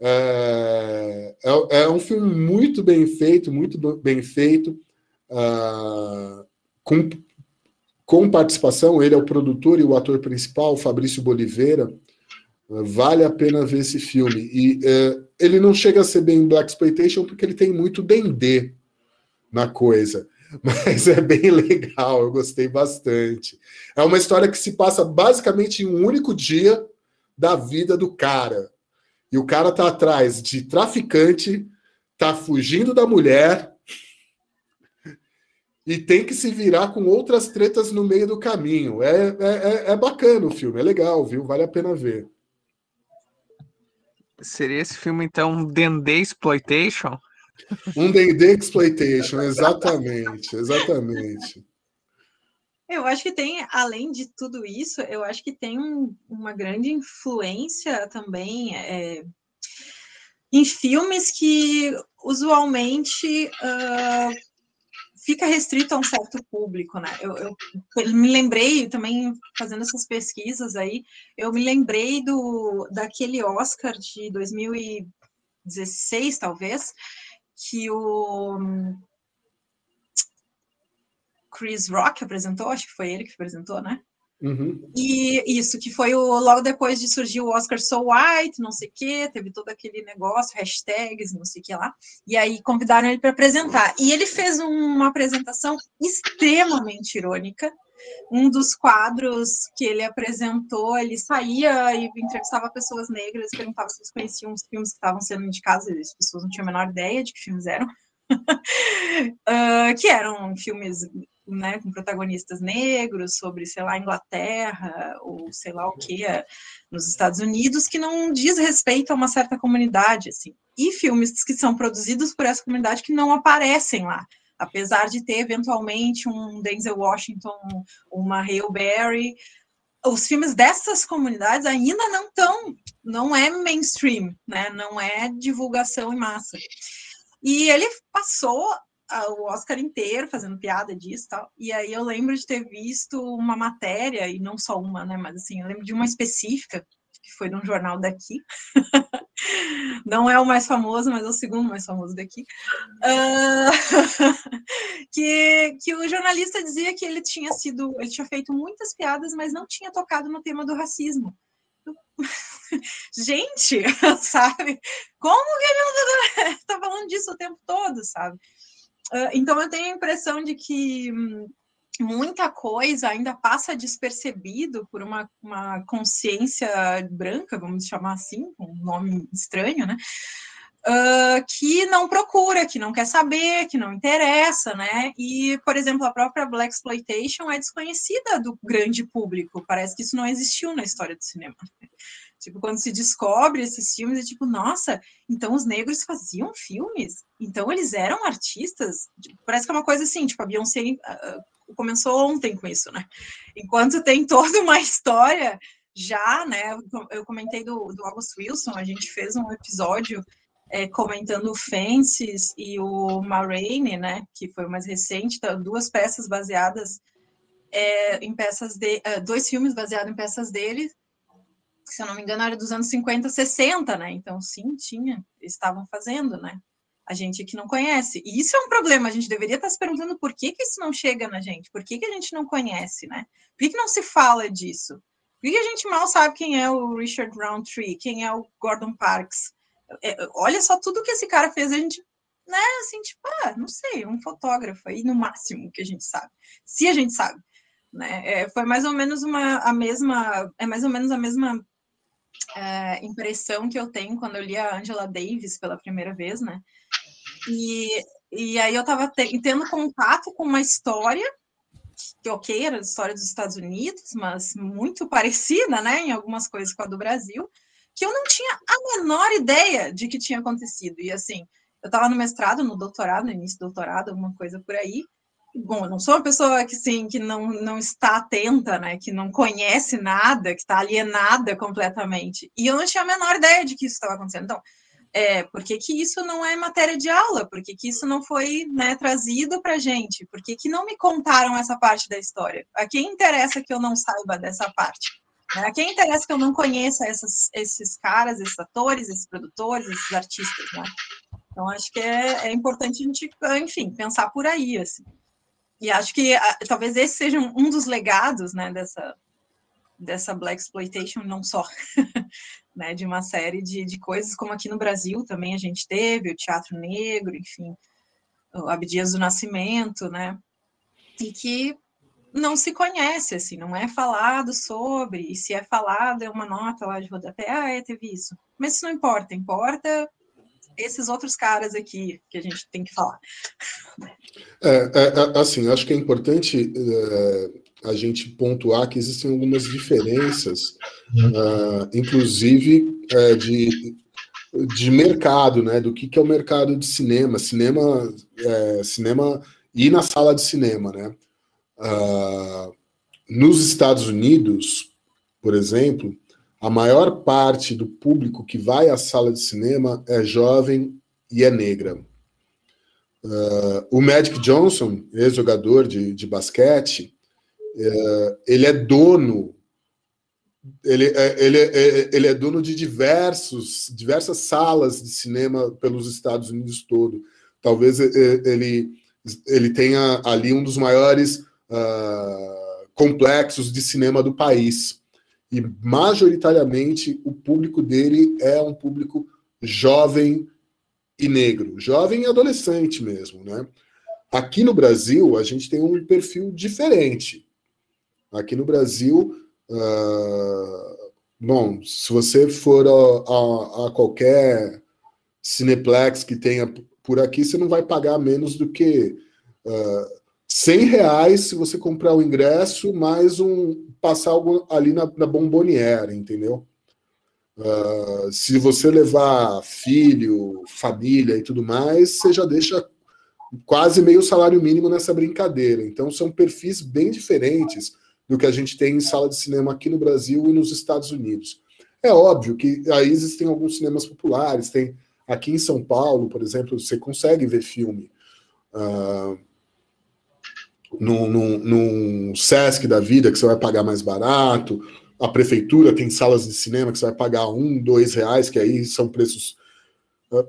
É, é, é um filme muito bem feito, muito bem feito, uh, com, com participação. Ele é o produtor e o ator principal, Fabrício Boliveira Vale a pena ver esse filme. E é, ele não chega a ser bem Black Exploitation porque ele tem muito dendê na coisa. *laughs* Mas é bem legal, eu gostei bastante. É uma história que se passa basicamente em um único dia da vida do cara. E o cara tá atrás de traficante, tá fugindo da mulher e tem que se virar com outras tretas no meio do caminho. É, é, é, é bacana o filme, é legal, viu? Vale a pena ver. Seria esse filme, então, Dendê Exploitation? Um Dendê Exploitation, exatamente, exatamente. Eu acho que tem, além de tudo isso, eu acho que tem um, uma grande influência também é, em filmes que usualmente uh, fica restrito a um certo público, né? Eu, eu, me lembrei também fazendo essas pesquisas aí, eu me lembrei do daquele Oscar de 2016, talvez, que o Chris Rock apresentou, acho que foi ele que apresentou, né? Uhum. E isso, que foi o, logo depois de surgir o Oscar So White, não sei o quê, teve todo aquele negócio, hashtags, não sei o que lá. E aí convidaram ele para apresentar. E ele fez uma apresentação extremamente irônica. Um dos quadros que ele apresentou, ele saía e entrevistava pessoas negras, perguntava se eles conheciam os filmes que estavam sendo indicados, as pessoas não tinham a menor ideia de que filmes eram. uh, *laughs* que eram filmes né, com protagonistas negros, sobre, sei lá, Inglaterra, ou sei lá o que, nos Estados Unidos, que não diz respeito a uma certa comunidade, assim. E filmes que são produzidos por essa comunidade que não aparecem lá, apesar de ter, eventualmente, um Denzel Washington, uma Hale Berry, os filmes dessas comunidades ainda não estão, não é mainstream, né, não é divulgação em massa. E ele passou o Oscar inteiro fazendo piada disso e tal. E aí eu lembro de ter visto uma matéria, e não só uma, né? Mas assim, eu lembro de uma específica, que foi de um jornal daqui. *laughs* não é o mais famoso, mas é o segundo mais famoso daqui. Uh, *laughs* que, que o jornalista dizia que ele tinha sido, ele tinha feito muitas piadas, mas não tinha tocado no tema do racismo. *laughs* Gente, sabe? Como que ele não está falando disso o tempo todo, sabe? Ah, então eu tenho a impressão de que hum, muita coisa ainda passa despercebido por uma, uma consciência branca, vamos chamar assim, um nome estranho, né? Uh, que não procura, que não quer saber, que não interessa, né? E, por exemplo, a própria Black Exploitation é desconhecida do grande público. Parece que isso não existiu na história do cinema. Tipo, quando se descobre esses filmes, é tipo, nossa, então os negros faziam filmes? Então eles eram artistas? Tipo, parece que é uma coisa assim, tipo, a Beyoncé uh, começou ontem com isso, né? Enquanto tem *laughs* toda uma história já, né? Eu comentei do, do August Wilson, a gente fez um episódio é, comentando o Fences e o Ma Rainey, né? Que foi o mais recente, tá, duas peças baseadas é, em peças de. Uh, dois filmes baseados em peças dele, se eu não me engano, era dos anos 50, 60, né? Então, sim, tinha, estavam fazendo, né? A gente que não conhece. E isso é um problema, a gente deveria estar se perguntando por que, que isso não chega na gente, por que, que a gente não conhece, né? Por que, que não se fala disso? Por que, a gente mal sabe quem é o Richard Roundtree, quem é o Gordon Parks? É, olha só tudo que esse cara fez, a gente, né, assim, tipo, ah, não sei, um fotógrafo aí, no máximo, que a gente sabe. Se a gente sabe. Né? É, foi mais ou menos uma, a mesma, é mais ou menos a mesma é, impressão que eu tenho quando eu li a Angela Davis pela primeira vez, né? E, e aí eu estava tendo contato com uma história que, ok, era a história dos Estados Unidos, mas muito parecida, né, em algumas coisas com a do Brasil, que eu não tinha a menor ideia de que tinha acontecido. E assim, eu estava no mestrado, no doutorado, no início do doutorado, alguma coisa por aí, bom, eu não sou uma pessoa que sim, que não, não está atenta, né, que não conhece nada, que está alienada completamente. E eu não tinha a menor ideia de que isso estava acontecendo. Então, é, por que, que isso não é matéria de aula? Por que, que isso não foi né, trazido para gente? Por que, que não me contaram essa parte da história? A quem interessa que eu não saiba dessa parte? Né? A quem interessa que eu não conheça essas, esses caras, esses atores, esses produtores, esses artistas, né? Então, acho que é, é importante a gente, enfim, pensar por aí, assim. E acho que ah, talvez esse seja um, um dos legados né, dessa, dessa Black Exploitation, não só, *laughs* né, de uma série de, de coisas, como aqui no Brasil também a gente teve, o Teatro Negro, enfim, o Abdias do Nascimento, né, e que não se conhece, assim, não é falado sobre, e se é falado é uma nota lá de rodapé, ah, é, teve isso. Mas isso não importa, importa esses outros caras aqui que a gente tem que falar. É, é, é assim, acho que é importante é, a gente pontuar que existem algumas diferenças, uh, inclusive é, de, de mercado, né? Do que, que é o mercado de cinema, cinema, é, cinema e na sala de cinema, né? Uh, nos Estados Unidos, por exemplo, a maior parte do público que vai à sala de cinema é jovem e é negra. Uh, o Magic Johnson, ex-jogador de, de basquete, uh, ele é dono ele, é, ele, é, ele é dono de diversos, diversas salas de cinema pelos Estados Unidos todo. Talvez ele, ele tenha ali um dos maiores uh, complexos de cinema do país e majoritariamente o público dele é um público jovem e negro, jovem e adolescente mesmo, né? Aqui no Brasil a gente tem um perfil diferente. Aqui no Brasil, uh, bom, se você for a, a, a, qualquer cineplex que tenha por aqui você não vai pagar menos do que uh, 100 reais se você comprar o ingresso, mais um passar algo ali na, na bomboniera, entendeu? Uh, se você levar filho, família e tudo mais, você já deixa quase meio salário mínimo nessa brincadeira. Então, são perfis bem diferentes do que a gente tem em sala de cinema aqui no Brasil e nos Estados Unidos. É óbvio que aí existem alguns cinemas populares, tem aqui em São Paulo, por exemplo, você consegue ver filme uh, num, Sesc da vida, que você vai pagar mais barato, a prefeitura tem salas de cinema que você vai pagar um, dois reais, que aí são preços uh,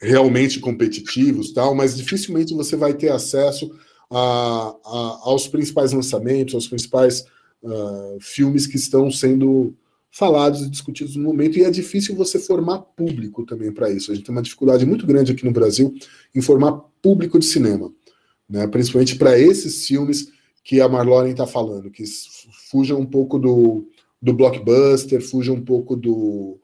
realmente competitivos, tal, mas dificilmente você vai ter acesso a, a, aos principais lançamentos, aos principais uh, filmes que estão sendo falados e discutidos no momento, e é difícil você formar público também para isso. A gente tem uma dificuldade muito grande aqui no Brasil em formar público de cinema, né? principalmente para esses filmes que a Marlene está falando, que fujam um pouco do, do blockbuster, fujam um pouco do,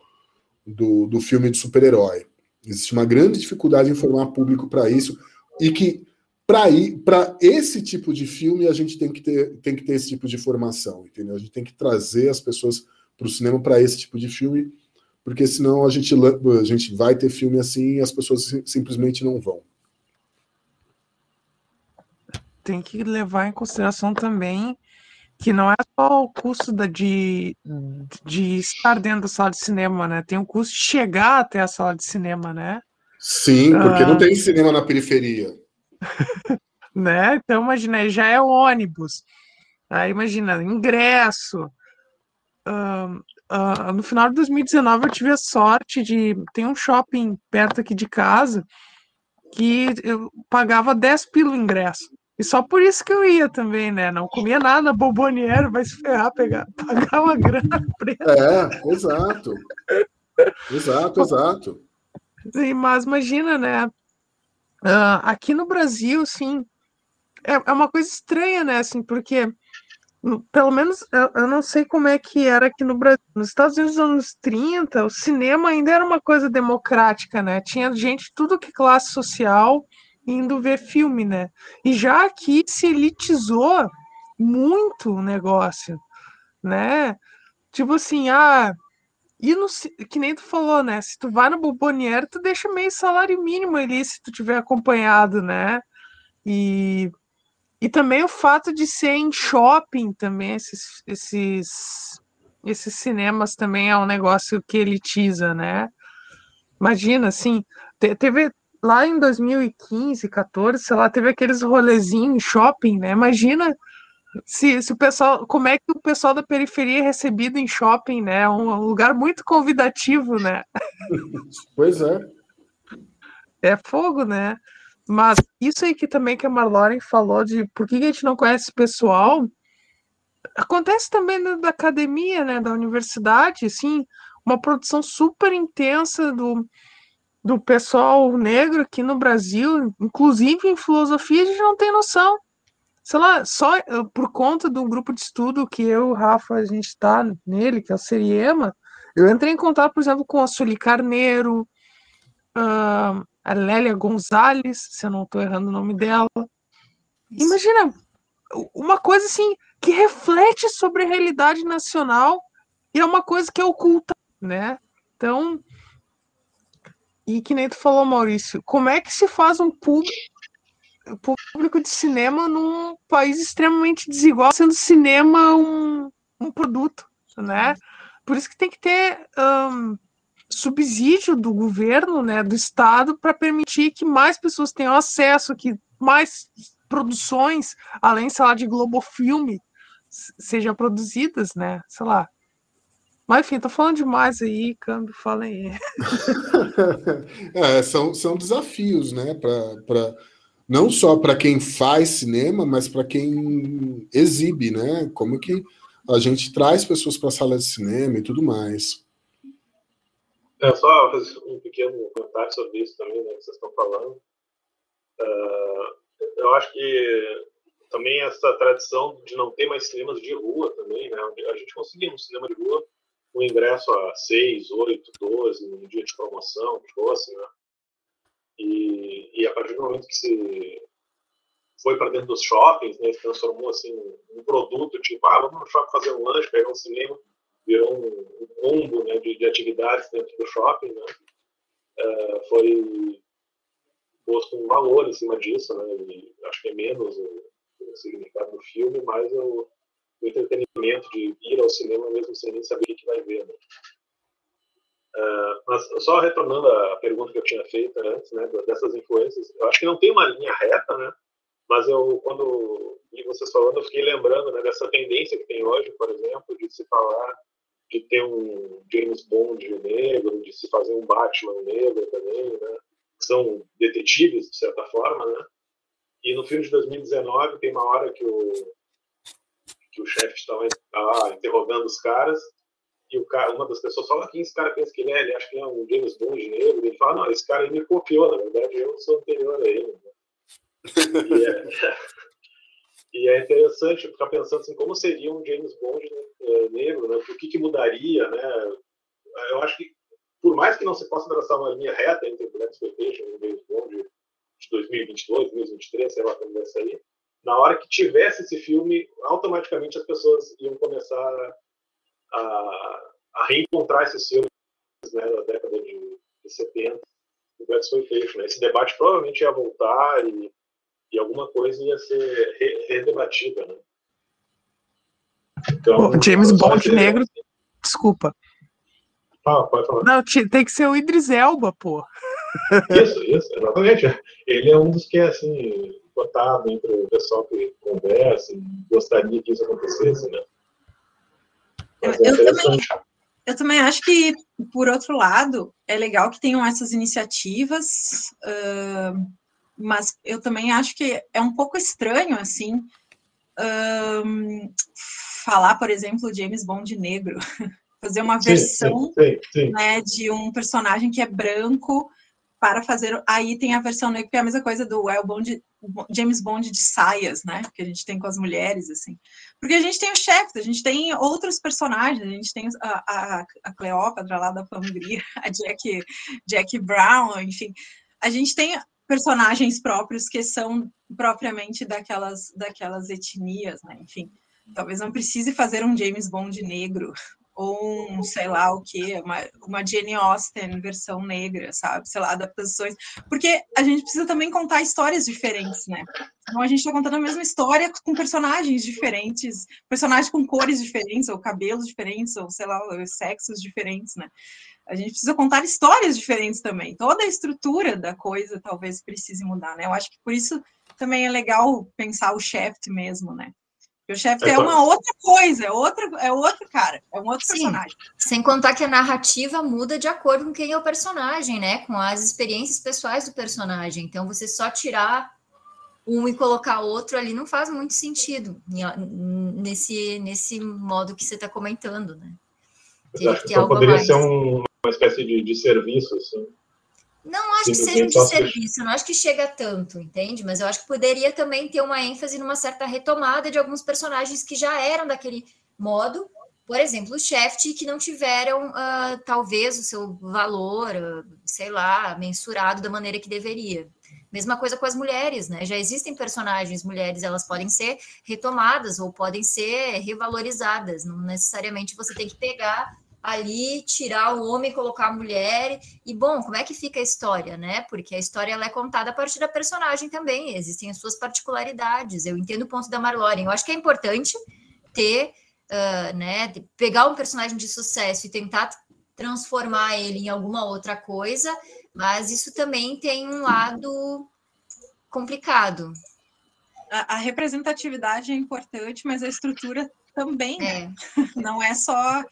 do, do filme de super-herói. Existe uma grande dificuldade em formar público para isso, e que para esse tipo de filme a gente tem que, ter, tem que ter esse tipo de formação, entendeu? A gente tem que trazer as pessoas para o cinema para esse tipo de filme, porque senão a gente, a gente vai ter filme assim e as pessoas simplesmente não vão. Tem que levar em consideração também que não é só o custo da, de, de estar dentro da sala de cinema, né? Tem o custo de chegar até a sala de cinema, né? Sim, porque não ah. tem cinema na periferia. *laughs* né? Então, imagina, já é ônibus. Aí, imagina, ingresso, uh, no final de 2019 eu tive a sorte de. Tem um shopping perto aqui de casa que eu pagava 10 pila o ingresso. E só por isso que eu ia também, né? Não comia nada, bomboniero, vai se ferrar, pegar, *laughs* pagar uma grana preta. É, exato. Exato, exato. Sim, mas imagina, né? Uh, aqui no Brasil, sim, é, é uma coisa estranha, né? Assim, porque pelo menos eu, eu, não sei como é que era aqui no Brasil. Nos Estados Unidos, nos anos 30, o cinema ainda era uma coisa democrática, né? Tinha gente de tudo que classe social indo ver filme, né? E já aqui se elitizou muito o negócio, né? Tipo assim, ah, e no, que nem tu falou, né? Se tu vai no Bobonier, tu deixa meio salário mínimo ali se tu tiver acompanhado, né? E e também o fato de ser em shopping também, esses, esses, esses cinemas também é um negócio que elitiza, né? Imagina, assim, teve lá em 2015, 14, sei lá, teve aqueles rolezinhos em shopping, né? Imagina se, se o pessoal, como é que o pessoal da periferia é recebido em shopping, né? Um lugar muito convidativo, né? *laughs* Pois é. É fogo, né? Mas isso aí que também que a Marloren falou de por que a gente não conhece pessoal, acontece também da academia, né, da universidade, assim, uma produção super intensa do, do pessoal negro aqui no Brasil, inclusive em filosofia, a gente não tem noção. Sei lá, só eh, por conta do grupo de estudo que eu Rafa, a gente está nele, que é o Seriema, eu entrei em contato, por exemplo, com a Sueli Carneiro, a Lélia Gonzalez, se eu não estou errando o nome dela. Isso. Imagina, uma coisa assim que reflete sobre a realidade nacional e é uma coisa que é oculta, né? Então, e que nem tu falou, Maurício, como é que se faz um público, de cinema num país extremamente desigual, sendo cinema um, um produto, né? Por isso que tem que ter um, subsídio do governo, né, do Estado, para permitir que mais pessoas tenham acesso, que mais produções, além, sei lá, de Globofilme, sejam produzidas, né, sei lá. Mas, enfim, tô falando demais aí, Câmbio, fala aí. *laughs* é, são, são desafios, né, para não só para quem faz cinema, mas para quem exibe, né, como que a gente traz pessoas para a sala de cinema e tudo mais. É só um pequeno comentário sobre isso também, né, que vocês estão falando. Uh, eu acho que também essa tradição de não ter mais cinemas de rua também, né? A gente conseguia um cinema de rua, um ingresso a 6, 8, 12, num dia de promoção, que fosse, né? E, e a partir do momento que se foi para dentro dos shoppings, né, se transformou assim um produto tipo, ah, vamos no shopping fazer um lanche, pegar um cinema, virou um, combo né, de, de, atividades dentro do shopping, né, uh, foi posto um valor em cima disso, né, e acho que é menos o, o significado do filme, mais o, o, entretenimento de ir ao cinema mesmo sem nem saber o que vai ver. Né. Uh, mas só retornando à pergunta que eu tinha feito antes, né, dessas influências, eu acho que não tem uma linha reta, né, mas eu, quando vi vocês falando, eu fiquei lembrando né, dessa tendência que tem hoje, por exemplo, de se falar de ter um James Bond negro, de se fazer um Batman negro também, né? São detetives, de certa forma, né? E no filme de 2019 tem uma hora que o, que o chefe está tá interrogando os caras e o cara, uma das pessoas fala, quem esse cara pensa que ele é? Ele acha que é um James Bond negro. Ele fala, não, esse cara me copiou, na verdade eu sou anterior a ele. Né? E é, *laughs* e é interessante ficar pensando assim, como seria um James Bond né, negro, né? O que, que mudaria, né? Eu acho que, por mais que não se possa traçar uma linha reta entre o Black Exploitation e o James Bond de 2022, 2023, sei lá como vai sair, na hora que tivesse esse filme, automaticamente as pessoas iam começar a, a reencontrar esses filmes né, da década de, de 70 do Black Exploitation. Né? Esse debate provavelmente ia voltar e e alguma coisa ia ser redebatida, né? Então, o James Bond negro, desculpa. Ah, pode falar. Não, tem que ser o Idris Elba, pô. Isso, isso, exatamente. Ele é um dos que é, assim, cotado entre o pessoal que conversa e gostaria que isso acontecesse, né? Mas eu, é eu, também, eu também acho que, por outro lado, é legal que tenham essas iniciativas, uh, mas eu também acho que é um pouco estranho, assim, um, falar, por exemplo, James Bond negro, *laughs* fazer uma versão sim, sim, sim. Né, de um personagem que é branco para fazer. Aí tem a versão negra, que é a mesma coisa do Bond, James Bond de saias, né? Que a gente tem com as mulheres, assim. Porque a gente tem o chefe, a gente tem outros personagens, a gente tem a, a, a Cleópatra lá da Hungria, *laughs* a Jack, Jack Brown, enfim. A gente tem personagens próprios que são propriamente daquelas, daquelas etnias, né? Enfim, talvez não precise fazer um James Bond negro ou um, sei lá o que, uma, uma Jane Austen versão negra, sabe? Sei lá, adaptações. Porque a gente precisa também contar histórias diferentes, né? Então a gente está contando a mesma história com personagens diferentes, personagens com cores diferentes, ou cabelos diferentes, ou sei lá, sexos diferentes, né? a gente precisa contar histórias diferentes também. Toda a estrutura da coisa talvez precise mudar, né? Eu acho que por isso também é legal pensar o Shaft mesmo, né? Porque o Shaft é, é uma outra coisa, é outro, é outro cara, é um outro Sim, personagem. Sem contar que a narrativa muda de acordo com quem é o personagem, né? Com as experiências pessoais do personagem. Então, você só tirar um e colocar outro ali não faz muito sentido nesse, nesse modo que você está comentando, né? Teria que ter algo poderia mais. ser um, uma espécie de, de serviço, assim. Não acho que seja um de serviço, não acho que chega tanto, entende? Mas eu acho que poderia também ter uma ênfase numa certa retomada de alguns personagens que já eram daquele modo. Por exemplo, o Shaft, que não tiveram, uh, talvez, o seu valor, uh, sei lá, mensurado da maneira que deveria. Mesma coisa com as mulheres, né? Já existem personagens mulheres, elas podem ser retomadas ou podem ser revalorizadas. Não necessariamente você tem que pegar ali, tirar o homem, colocar a mulher. E bom, como é que fica a história, né? Porque a história ela é contada a partir da personagem também, existem as suas particularidades. Eu entendo o ponto da Marlore. Eu acho que é importante ter, uh, né, pegar um personagem de sucesso e tentar transformar ele em alguma outra coisa, mas isso também tem um lado complicado. A, a representatividade é importante, mas a estrutura também, né? é. *laughs* Não é só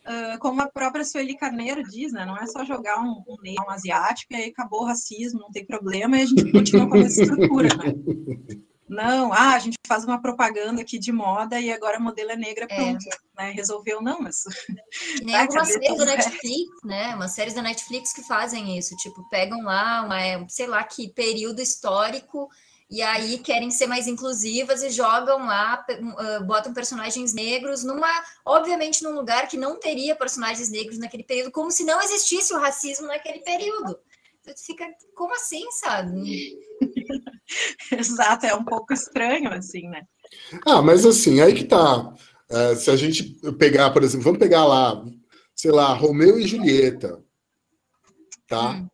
Uh, como a própria Sueli Carneiro diz, né, não é só jogar um, um negro, um asiático, e aí acabou o racismo, não tem problema, e a gente continua com essa estrutura, né? *laughs* Não, ah, a gente faz uma propaganda aqui de moda e agora a modelo é negra, é. pronto, é. né? Resolveu, não, mas... *laughs* Nem ah, algumas séries da Netflix, né? Umas séries da Netflix que fazem isso, tipo, pegam lá, uma, sei lá que período histórico e aí querem ser mais inclusivas e jogam lá, uh, botam personagens negros numa, obviamente, num lugar que não teria personagens negros naquele período, como se não existisse o racismo naquele período. fica, como assim, sabe? *laughs* Exato, é um pouco estranho, assim, né? Ah, mas assim, aí que tá. É, se a gente pegar, por exemplo, vamos pegar lá, sei lá, Romeu e Julieta, tá? Hum.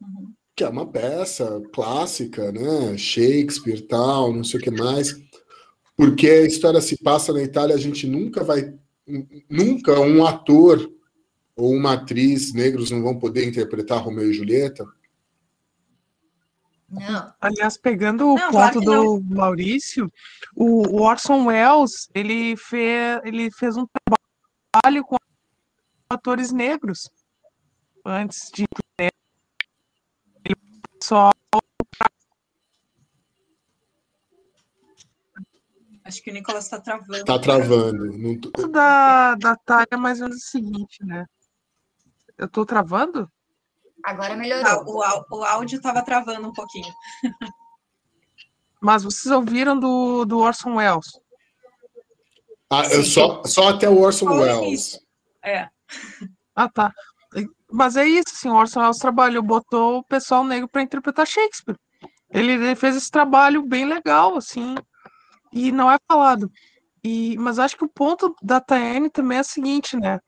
Uhum. Que é uma peça clássica, né? Shakespeare, tal, não sei o que mais. Porque a história se passa na Itália, a gente nunca vai, nunca um ator ou uma atriz negros não vão poder interpretar Romeu e Julieta. Não. Aliás, pegando o não, ponto do Maurício, o Orson Welles ele fez, ele fez um trabalho com atores negros antes de só Acho que o Nicolas está travando. Está travando. Não tô... Da, da Thalia é mais ou menos o seguinte, né? Eu estou travando? Agora melhorou. Ah, o, o áudio estava travando um pouquinho. Mas vocês ouviram do, do Orson Welles? Ah, eu só, só até o Orson Welles. É. Ah, tá. Mas é isso, assim, o Orson Welles trabalhou, botou o pessoal negro para interpretar Shakespeare. Ele, ele, fez esse trabalho bem legal, assim, e não é falado. E, mas acho que o ponto da Tayane também é o seguinte, né?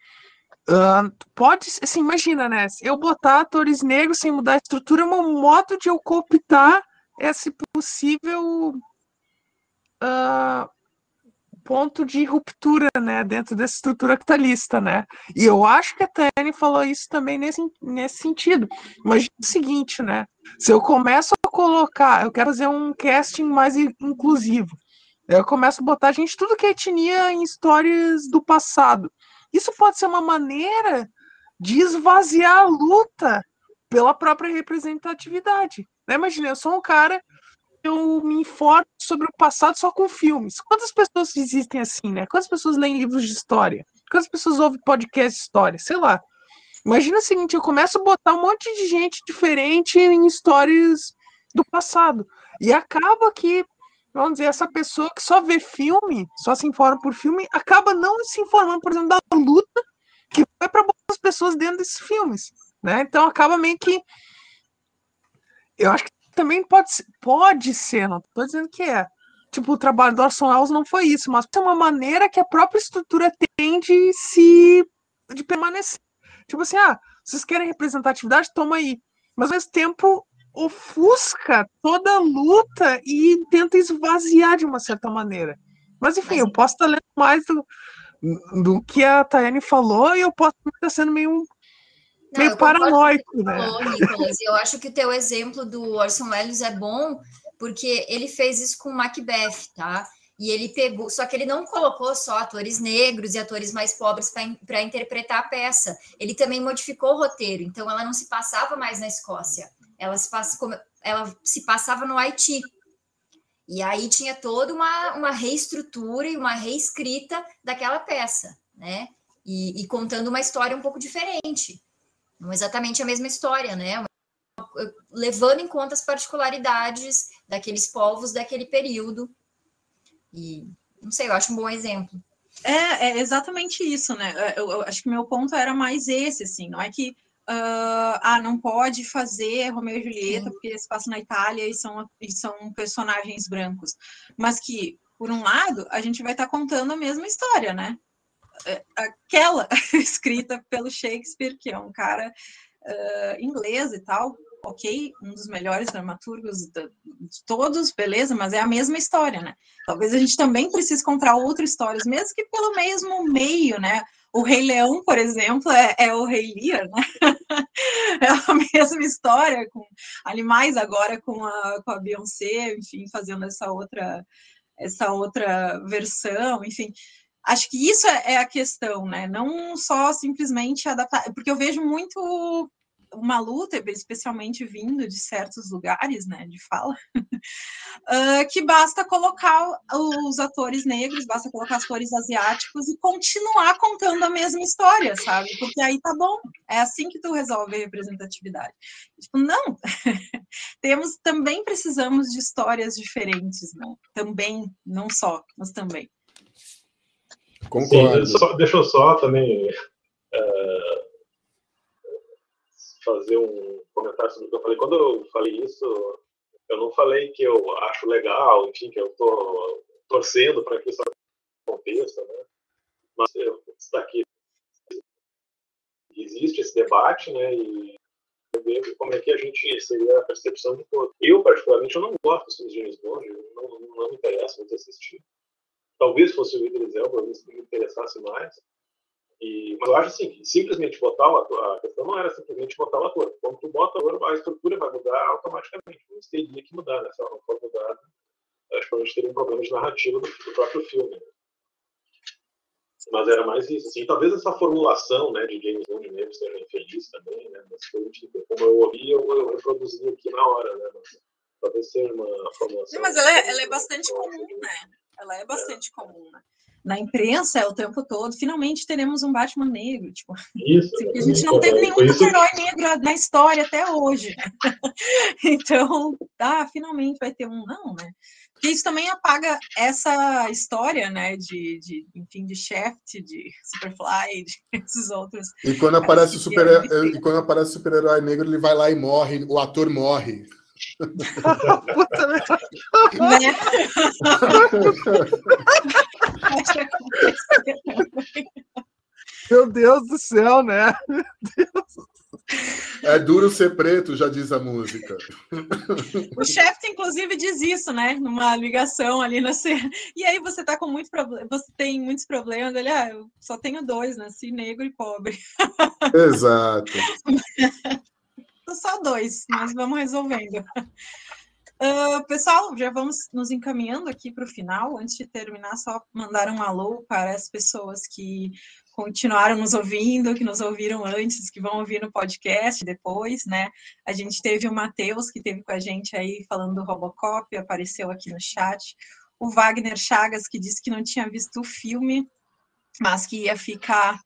Uh, pode, assim, imagina, né? Eu botar atores negros sem mudar a estrutura é uma modo de eu cooptar esse possível uh, ponto de ruptura, né, dentro dessa estrutura capitalista, né? E eu acho que a Tânia falou isso também nesse, nesse sentido. Imagina o seguinte, né? Se eu começo a colocar, eu quero fazer um casting mais inclusivo. Eu começo a botar gente tudo que é etnia em histórias do passado. Isso pode ser uma maneira de esvaziar a luta pela própria representatividade. Né? Imagina, eu sou um cara, eu me informo sobre o passado só com filmes. Quantas pessoas existem assim, né? Quantas pessoas leem livros de história? Quantas pessoas ouvem podcast de história? Sei lá. Imagina o seguinte, eu começo a botar um monte de gente diferente em histórias do passado. E acaba que vamos dizer, essa pessoa que só vê filme, só se informa por filme, acaba não se informando, por exemplo, da luta que foi para as pessoas dentro desses filmes, né? Então acaba meio que eu acho que também pode ser, pode ser, não estou dizendo que é. Tipo, o trabalho do Orson Welles não foi isso, mas é uma maneira que a própria estrutura tem de se de permanecer. Tipo assim, ah, vocês querem representatividade? Toma aí. Mas ao mesmo tempo, ofusca toda a luta e tenta esvaziar de uma certa maneira. Mas enfim, Mas... eu posso estar lendo mais do, do que a Tayane falou e eu posso estar sendo meio, Não, meio paranoico, né? Eu acho que o teu exemplo do Orson Welles é bom porque ele fez isso com Macbeth, tá? E ele pegou, só que ele não colocou só atores negros e atores mais pobres para interpretar a peça. Ele também modificou o roteiro, então ela não se passava mais na Escócia ela se, passa, ela se passava no Haiti. E aí tinha toda uma, uma reestrutura e uma reescrita daquela peça, né? E, e, contando uma história um pouco diferente. Não exatamente a mesma história, né? Levando em conta as particularidades daqueles povos daquele período. E não sei, eu acho um bom exemplo. É, é exatamente isso, né? Eu, eu, acho que meu ponto era mais esse, assim, não é que uh, ah, não pode fazer Romeu e Julieta Sim. porque se passa na Itália e são, e são personagens brancos. Mas que, por um lado, a gente vai estar tá contando a mesma história, né? É, aquela *laughs* escrita pelo Shakespeare, que é um cara uh, inglês e tal, ok, um dos melhores dramaturgos de, todos, beleza, mas é a mesma história, né? Talvez a gente também precise contar outras histórias, mesmo que pelo mesmo meio, né? O Rei Leão, por exemplo, é, é o Rei Lear, né? *laughs* é a mesma história, com animais agora com a, com a Beyoncé, enfim, fazendo essa outra, essa outra versão, enfim. Acho que isso é, é a questão, né? Não só simplesmente adaptar, porque eu vejo muito uma luta, especialmente vindo de certos lugares, né, de fala, *laughs* uh, que basta colocar os atores negros, basta colocar atores asiáticos e continuar contando a mesma história, sabe? Porque aí tá bom, é assim que tu resolve a representatividade. Tipo, não, *laughs* temos, também precisamos de histórias diferentes, né? Também, não só, mas também. Concordo. Sim, deixa eu só também uh fazer um comentar sobre o que eu falei. Quando eu falei isso, eu não falei que eu acho legal, enfim, que eu estou torcendo para que isso aconteça, né? Mas eu destaquei existe esse debate, né? E ver como é que a gente seria a percepção de todo. Eu, particularmente, eu não gosto dos filmes de James Bond, não, não me interessa muito assistir. Talvez fosse o Idris Elba, me interessasse mais. E, mas eu acho assim, que simplesmente botar o ator, a questão não era simplesmente botar o ator. Quando tu bota o ator, a estrutura vai mudar automaticamente. Isso teria que mudar, né? Se ela não for mudada, acho que a gente teria um problema de narrativa do, do próprio filme. Né? Mas era mais isso. Assim, talvez essa formulação né, de James Bond mesmo seja infeliz também, né? Mas como eu ouvi, eu, eu reproduzi aqui na hora, né? Mas, talvez seja uma formulação. Sim, mas ela é, ela é bastante comum, né? Ela é bastante é. comum, né? na imprensa é o tempo todo, finalmente teremos um Batman negro. Tipo, isso, a gente não teve nenhum herói negro na história até hoje. *laughs* então, ah, finalmente vai ter um, não, né? Porque isso também apaga essa história, né, de, de enfim, de Shaft, de Superfly, de *laughs* esses outros. E quando aparece o super e quando aparece o super-herói negro, ele vai lá e morre, o ator morre. *laughs* né? Meu Deus do céu, né? É duro ser preto, já diz a música. O chefe, inclusive, diz isso, né? Numa ligação ali na cena. E aí você tá com muito problema, você tem muitos problemas. Ele, ah, eu só tenho dois, nasci negro e pobre. Exato. *laughs* só dois, mas vamos resolvendo. Uh, *laughs* pessoal, já vamos nos encaminhando aqui para o final. Antes de terminar, só mandar um alô para as pessoas que continuaram nos ouvindo, que nos ouviram antes, que vão ouvir no podcast depois, né? A gente teve o Matheus, que teve com a gente aí falando do Robocop, apareceu aqui no chat. O Wagner Chagas, que disse que não tinha visto o filme, mas que ia ficar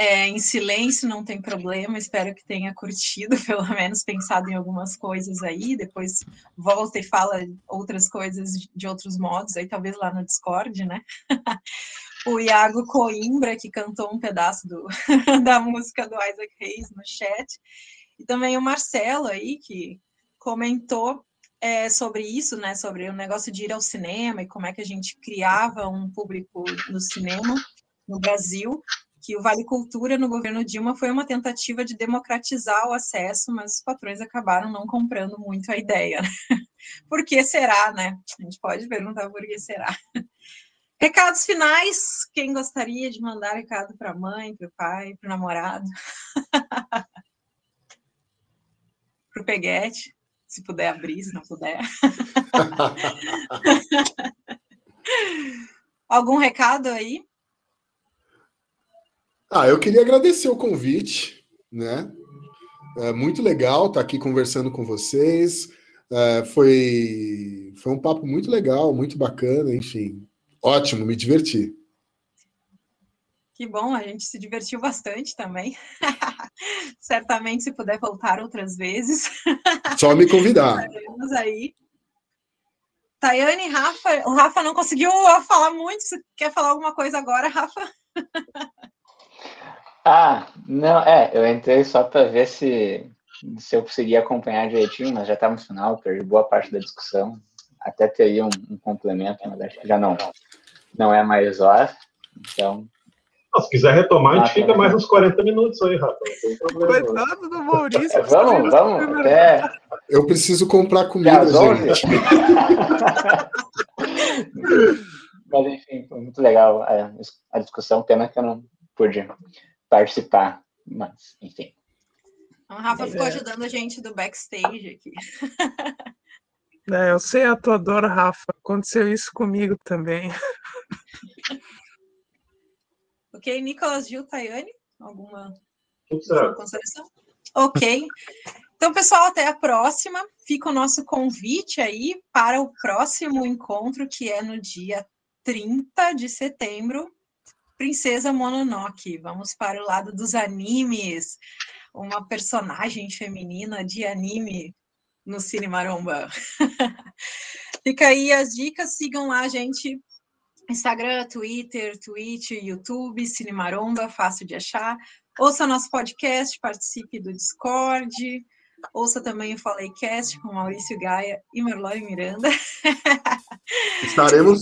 é, em silêncio, não tem problema. Espero que tenha curtido, *laughs* pelo menos pensado em algumas coisas aí. Depois volta e fala outras coisas de outros modos, aí talvez lá no Discord, né? *laughs* o Iago Coimbra, que cantou um pedaço do, *laughs* da música do Isaac Hayes no chat. E também o Marcelo aí, que comentou é, sobre isso, né? Sobre o negócio de ir ao cinema e como é que a gente criava um público no cinema no Brasil que o Vale Cultura no governo Dilma foi uma tentativa de democratizar o acesso, mas os patrões acabaram não comprando muito a ideia. Né? *laughs* Por que será, né? A gente pode perguntar por que será. Recados finais, quem gostaria de mandar recado para a mãe, para o pai, para o namorado? *laughs* para o Peguete, se puder abrir, se não puder. *laughs* Algum recado aí? Ah, eu queria agradecer o convite, né? É muito legal estar aqui conversando com vocês. É, foi, foi um papo muito legal, muito bacana, enfim. Ótimo, me diverti. Que bom, a gente se divertiu bastante também. *laughs* Certamente, se puder voltar outras vezes. Só me convidar. Estaremos aí. Tayane, Rafa, o Rafa não conseguiu falar muito. Você quer falar alguma coisa agora, Rafa? *laughs* Ah, não, é, eu entrei só para ver se, se eu conseguia acompanhar direitinho, mas já está no final, perdi boa parte da discussão. Até teria um, um complemento, mas acho que já não, não é mais hora. Então. se quiser retomar, a gente fica mais uns 40 minutos aí, Rafa. Coitado do Maurício. É, vamos, vamos. Até... Eu preciso comprar comida, gente. *laughs* mas enfim, foi muito legal a, a discussão, pena que eu não pude participar, mas enfim. O Rafa ficou é. ajudando a gente do backstage aqui. É, eu sei a tua dor, Rafa. Aconteceu isso comigo também. *laughs* ok, Nicolas Gil Tayane, alguma, alguma consideração? Ok. Então, pessoal, até a próxima. Fica o nosso convite aí para o próximo encontro, que é no dia 30 de setembro, Princesa Mononoke. Vamos para o lado dos animes. Uma personagem feminina de anime no Cine Maromba. *laughs* Fica aí as dicas, sigam lá gente. Instagram, Twitter, Twitch, YouTube, Cine Maromba, fácil de achar. Ouça nosso podcast, participe do Discord. Ouça também o Falei-cast com Maurício Gaia e Marlore Miranda. *laughs* Estaremos.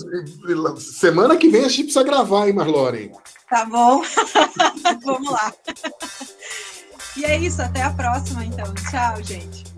Semana que vem a gente precisa gravar, hein, Marlore? Tá bom. *laughs* Vamos lá. E é isso, até a próxima, então. Tchau, gente.